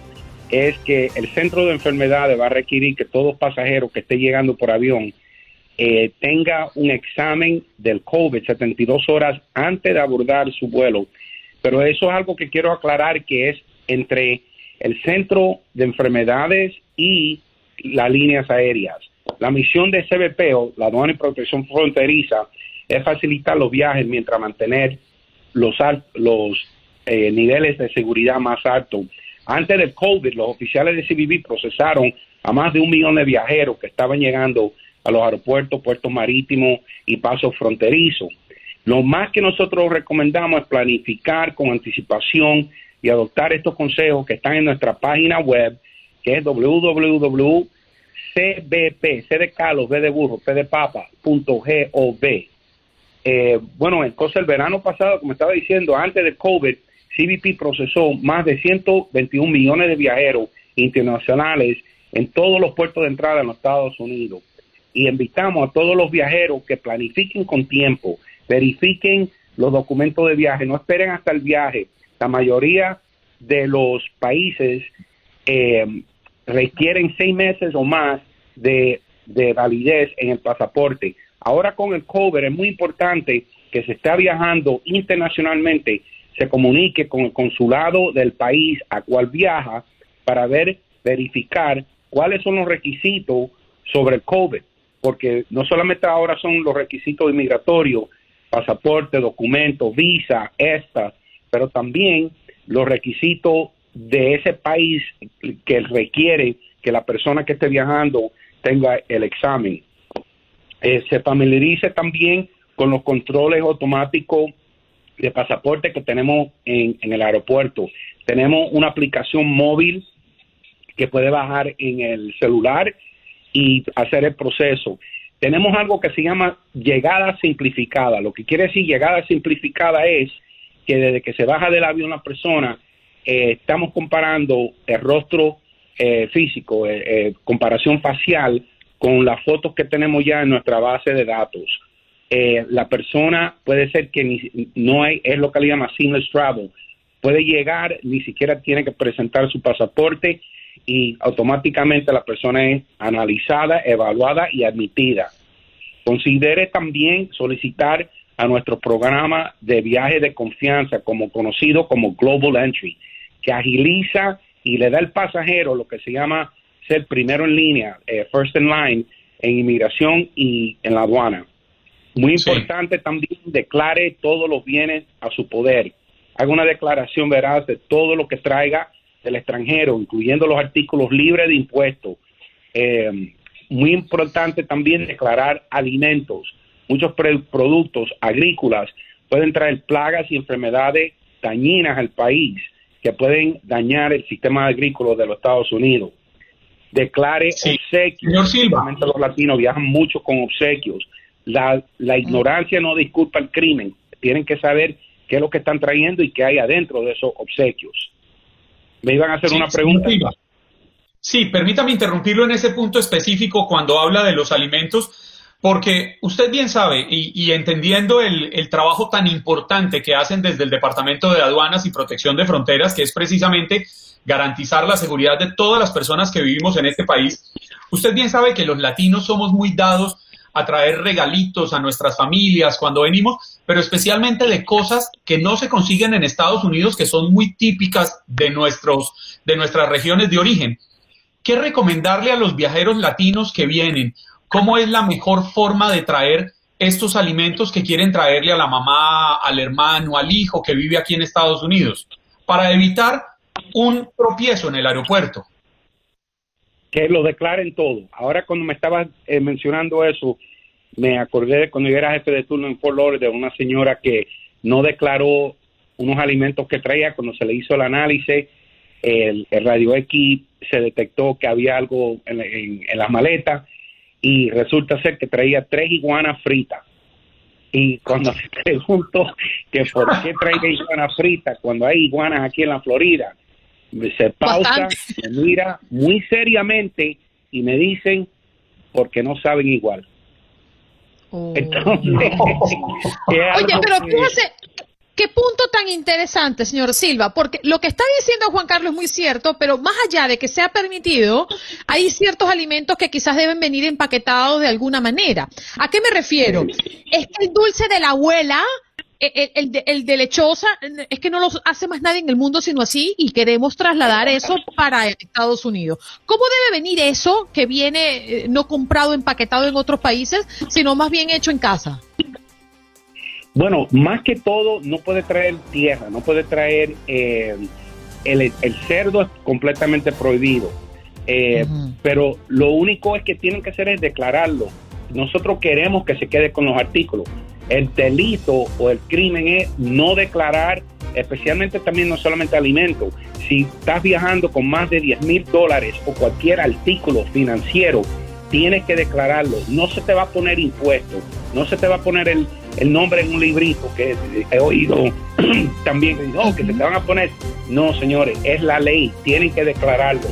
es que el centro de enfermedades va a requerir que todo pasajero que esté llegando por avión eh, tenga un examen del COVID 72 horas antes de abordar su vuelo. Pero eso es algo que quiero aclarar que es entre el centro de enfermedades y las líneas aéreas. La misión de CBP o la aduana y protección fronteriza es facilitar los viajes mientras mantener los, los eh, niveles de seguridad más altos antes del COVID, los oficiales de CBP procesaron a más de un millón de viajeros que estaban llegando a los aeropuertos, puertos marítimos y pasos fronterizos. Lo más que nosotros recomendamos es planificar con anticipación y adoptar estos consejos que están en nuestra página web, que es www.cbp, c de Carlos, b de burro, p de papa, punto eh, bueno, en cosa el verano pasado, como estaba diciendo, antes del COVID, CBP procesó más de 121 millones de viajeros internacionales en todos los puertos de entrada en los Estados Unidos. Y invitamos a todos los viajeros que planifiquen con tiempo, verifiquen los documentos de viaje, no esperen hasta el viaje. La mayoría de los países eh, requieren seis meses o más de, de validez en el pasaporte. Ahora con el COVID es muy importante que se esté viajando internacionalmente se comunique con el consulado del país a cual viaja para ver, verificar cuáles son los requisitos sobre el COVID, porque no solamente ahora son los requisitos inmigratorios, pasaporte, documento, visa, esta, pero también los requisitos de ese país que requiere que la persona que esté viajando tenga el examen. Eh, se familiarice también con los controles automáticos de pasaporte que tenemos en, el aeropuerto. Tenemos una aplicación móvil que puede bajar en el celular y hacer el proceso. Tenemos algo que se llama llegada simplificada. Lo que quiere decir llegada simplificada es que desde que se baja del avión la persona, eh, estamos comparando el rostro eh, físico, eh, comparación facial, con las fotos que tenemos ya en nuestra base de datos. Eh, la persona puede ser que no hay, es lo que le llama seamless travel, puede llegar, ni siquiera tiene que presentar su pasaporte y automáticamente la persona es analizada, evaluada y admitida. Considere también solicitar a nuestro programa de viaje de confianza, como conocido como Global Entry, que agiliza y le da al pasajero lo que se llama ser primero en línea, eh, first in line, en inmigración y en la aduana. Muy importante también declare todos los bienes a su poder. Haga una declaración veraz de todo lo que traiga del extranjero, incluyendo los artículos libres de impuestos. Eh, muy importante también declarar alimentos. Muchos productos agrícolas pueden traer plagas y enfermedades dañinas al país que pueden dañar el sistema agrícola de los Estados Unidos. Declare obsequios. Señor Los latinos viajan mucho con obsequios la, la ignorancia no disculpa el crimen. Tienen que saber qué es lo que están trayendo y qué hay adentro de esos obsequios. ¿Me iban a hacer una pregunta? Sí, permítame interrumpirlo en ese punto específico cuando habla de los alimentos, porque usted bien sabe, y, entendiendo el, el, trabajo tan importante que hacen desde el Departamento de Aduanas y Protección de Fronteras, que es precisamente garantizar la seguridad de todas las personas que vivimos en este país, usted bien sabe que los latinos somos muy dados a traer regalitos a nuestras familias cuando venimos, pero especialmente de cosas que no se consiguen en Estados Unidos, que son muy típicas de, nuestros, de nuestras regiones de origen. ¿Qué recomendarle a los viajeros latinos que vienen? ¿Cómo es la mejor forma de traer estos alimentos que quieren traerle a la mamá, al hermano, al hijo que vive aquí en Estados Unidos? Para evitar un tropiezo en el aeropuerto que lo declaren todo. Ahora cuando me estabas eh, mencionando eso, me acordé de cuando yo era jefe de turno en Fort Lauderdale de una señora que no declaró unos alimentos que traía cuando se le hizo el análisis, el, radio X se detectó que había algo en, las maletas y resulta ser que traía tres iguanas fritas. Y cuando me pregunto que por qué traigo iguana frita cuando hay iguanas aquí en la Florida, se pausa, me mira muy seriamente y me dicen porque no saben igual. Oh. Entonces, Oye, pero fíjese, Qué punto tan interesante, señor Silva, porque lo que está diciendo Juan Carlos es muy cierto, pero más allá de que sea permitido, hay ciertos alimentos que quizás deben venir empaquetados de alguna manera. ¿A qué me refiero? Es que el dulce de la abuela, e, el, de, lechosa, es que no lo hace más nadie en el mundo sino así y queremos trasladar eso para Estados Unidos. ¿Cómo debe venir eso que viene eh, no comprado, empaquetado en otros países, sino más bien hecho en casa? Bueno, más que todo, no puede traer tierra, no puede traer eh, el, cerdo es completamente prohibido. Eh, pero lo único es que tienen que hacer es declararlo. Nosotros queremos que se quede con los artículos. El delito o el crimen es no declarar, especialmente también no solamente alimentos. Si estás viajando con más de 10 mil dólares o cualquier artículo financiero, tienes que declararlo. No se te va a poner impuesto, no se te va a poner el, el nombre en un librito que he oído también que, oh, que se te van a poner. No, señores, es la ley, tienen que declararlo.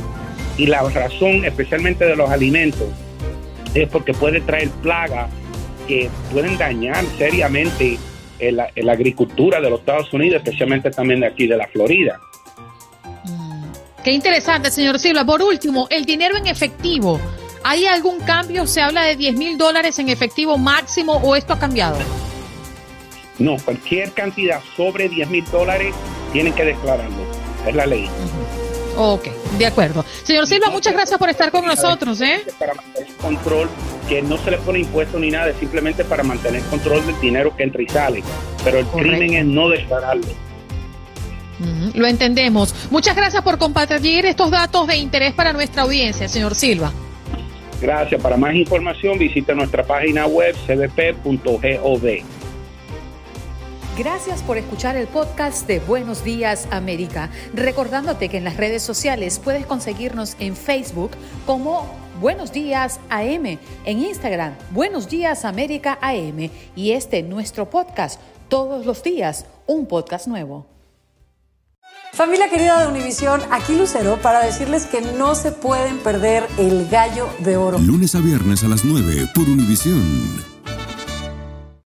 Y la razón, especialmente de los alimentos, es porque puede traer plagas que pueden dañar seriamente la agricultura de los Estados Unidos, especialmente también de aquí de la Florida. Mm, qué interesante, señor Silva. Por último, el dinero en efectivo. ¿Hay algún cambio? ¿Se habla de 10 mil dólares en efectivo máximo o esto ha cambiado? No, cualquier cantidad sobre 10 mil dólares tienen que declararlo. Es la ley. Ok, de acuerdo. Señor Silva, muchas gracias por estar con nosotros. ¿eh? Para mantener control, que no se le pone impuesto ni nada, es simplemente para mantener control del dinero que entra y sale. Pero el crimen es no declararlo. lo entendemos. Muchas gracias por compartir estos datos de interés para nuestra audiencia, señor Silva. Gracias. Para más información visite nuestra página web cbp.gov. Gracias por escuchar el podcast de Buenos Días América. Recordándote que en las redes sociales puedes conseguirnos en Facebook como Buenos Días AM, en Instagram Buenos Días América AM y este nuestro podcast todos los días, un podcast nuevo. Familia querida de Univisión, aquí Lucero para decirles que no se pueden perder el gallo de oro. Lunes a viernes a las 9 por Univisión.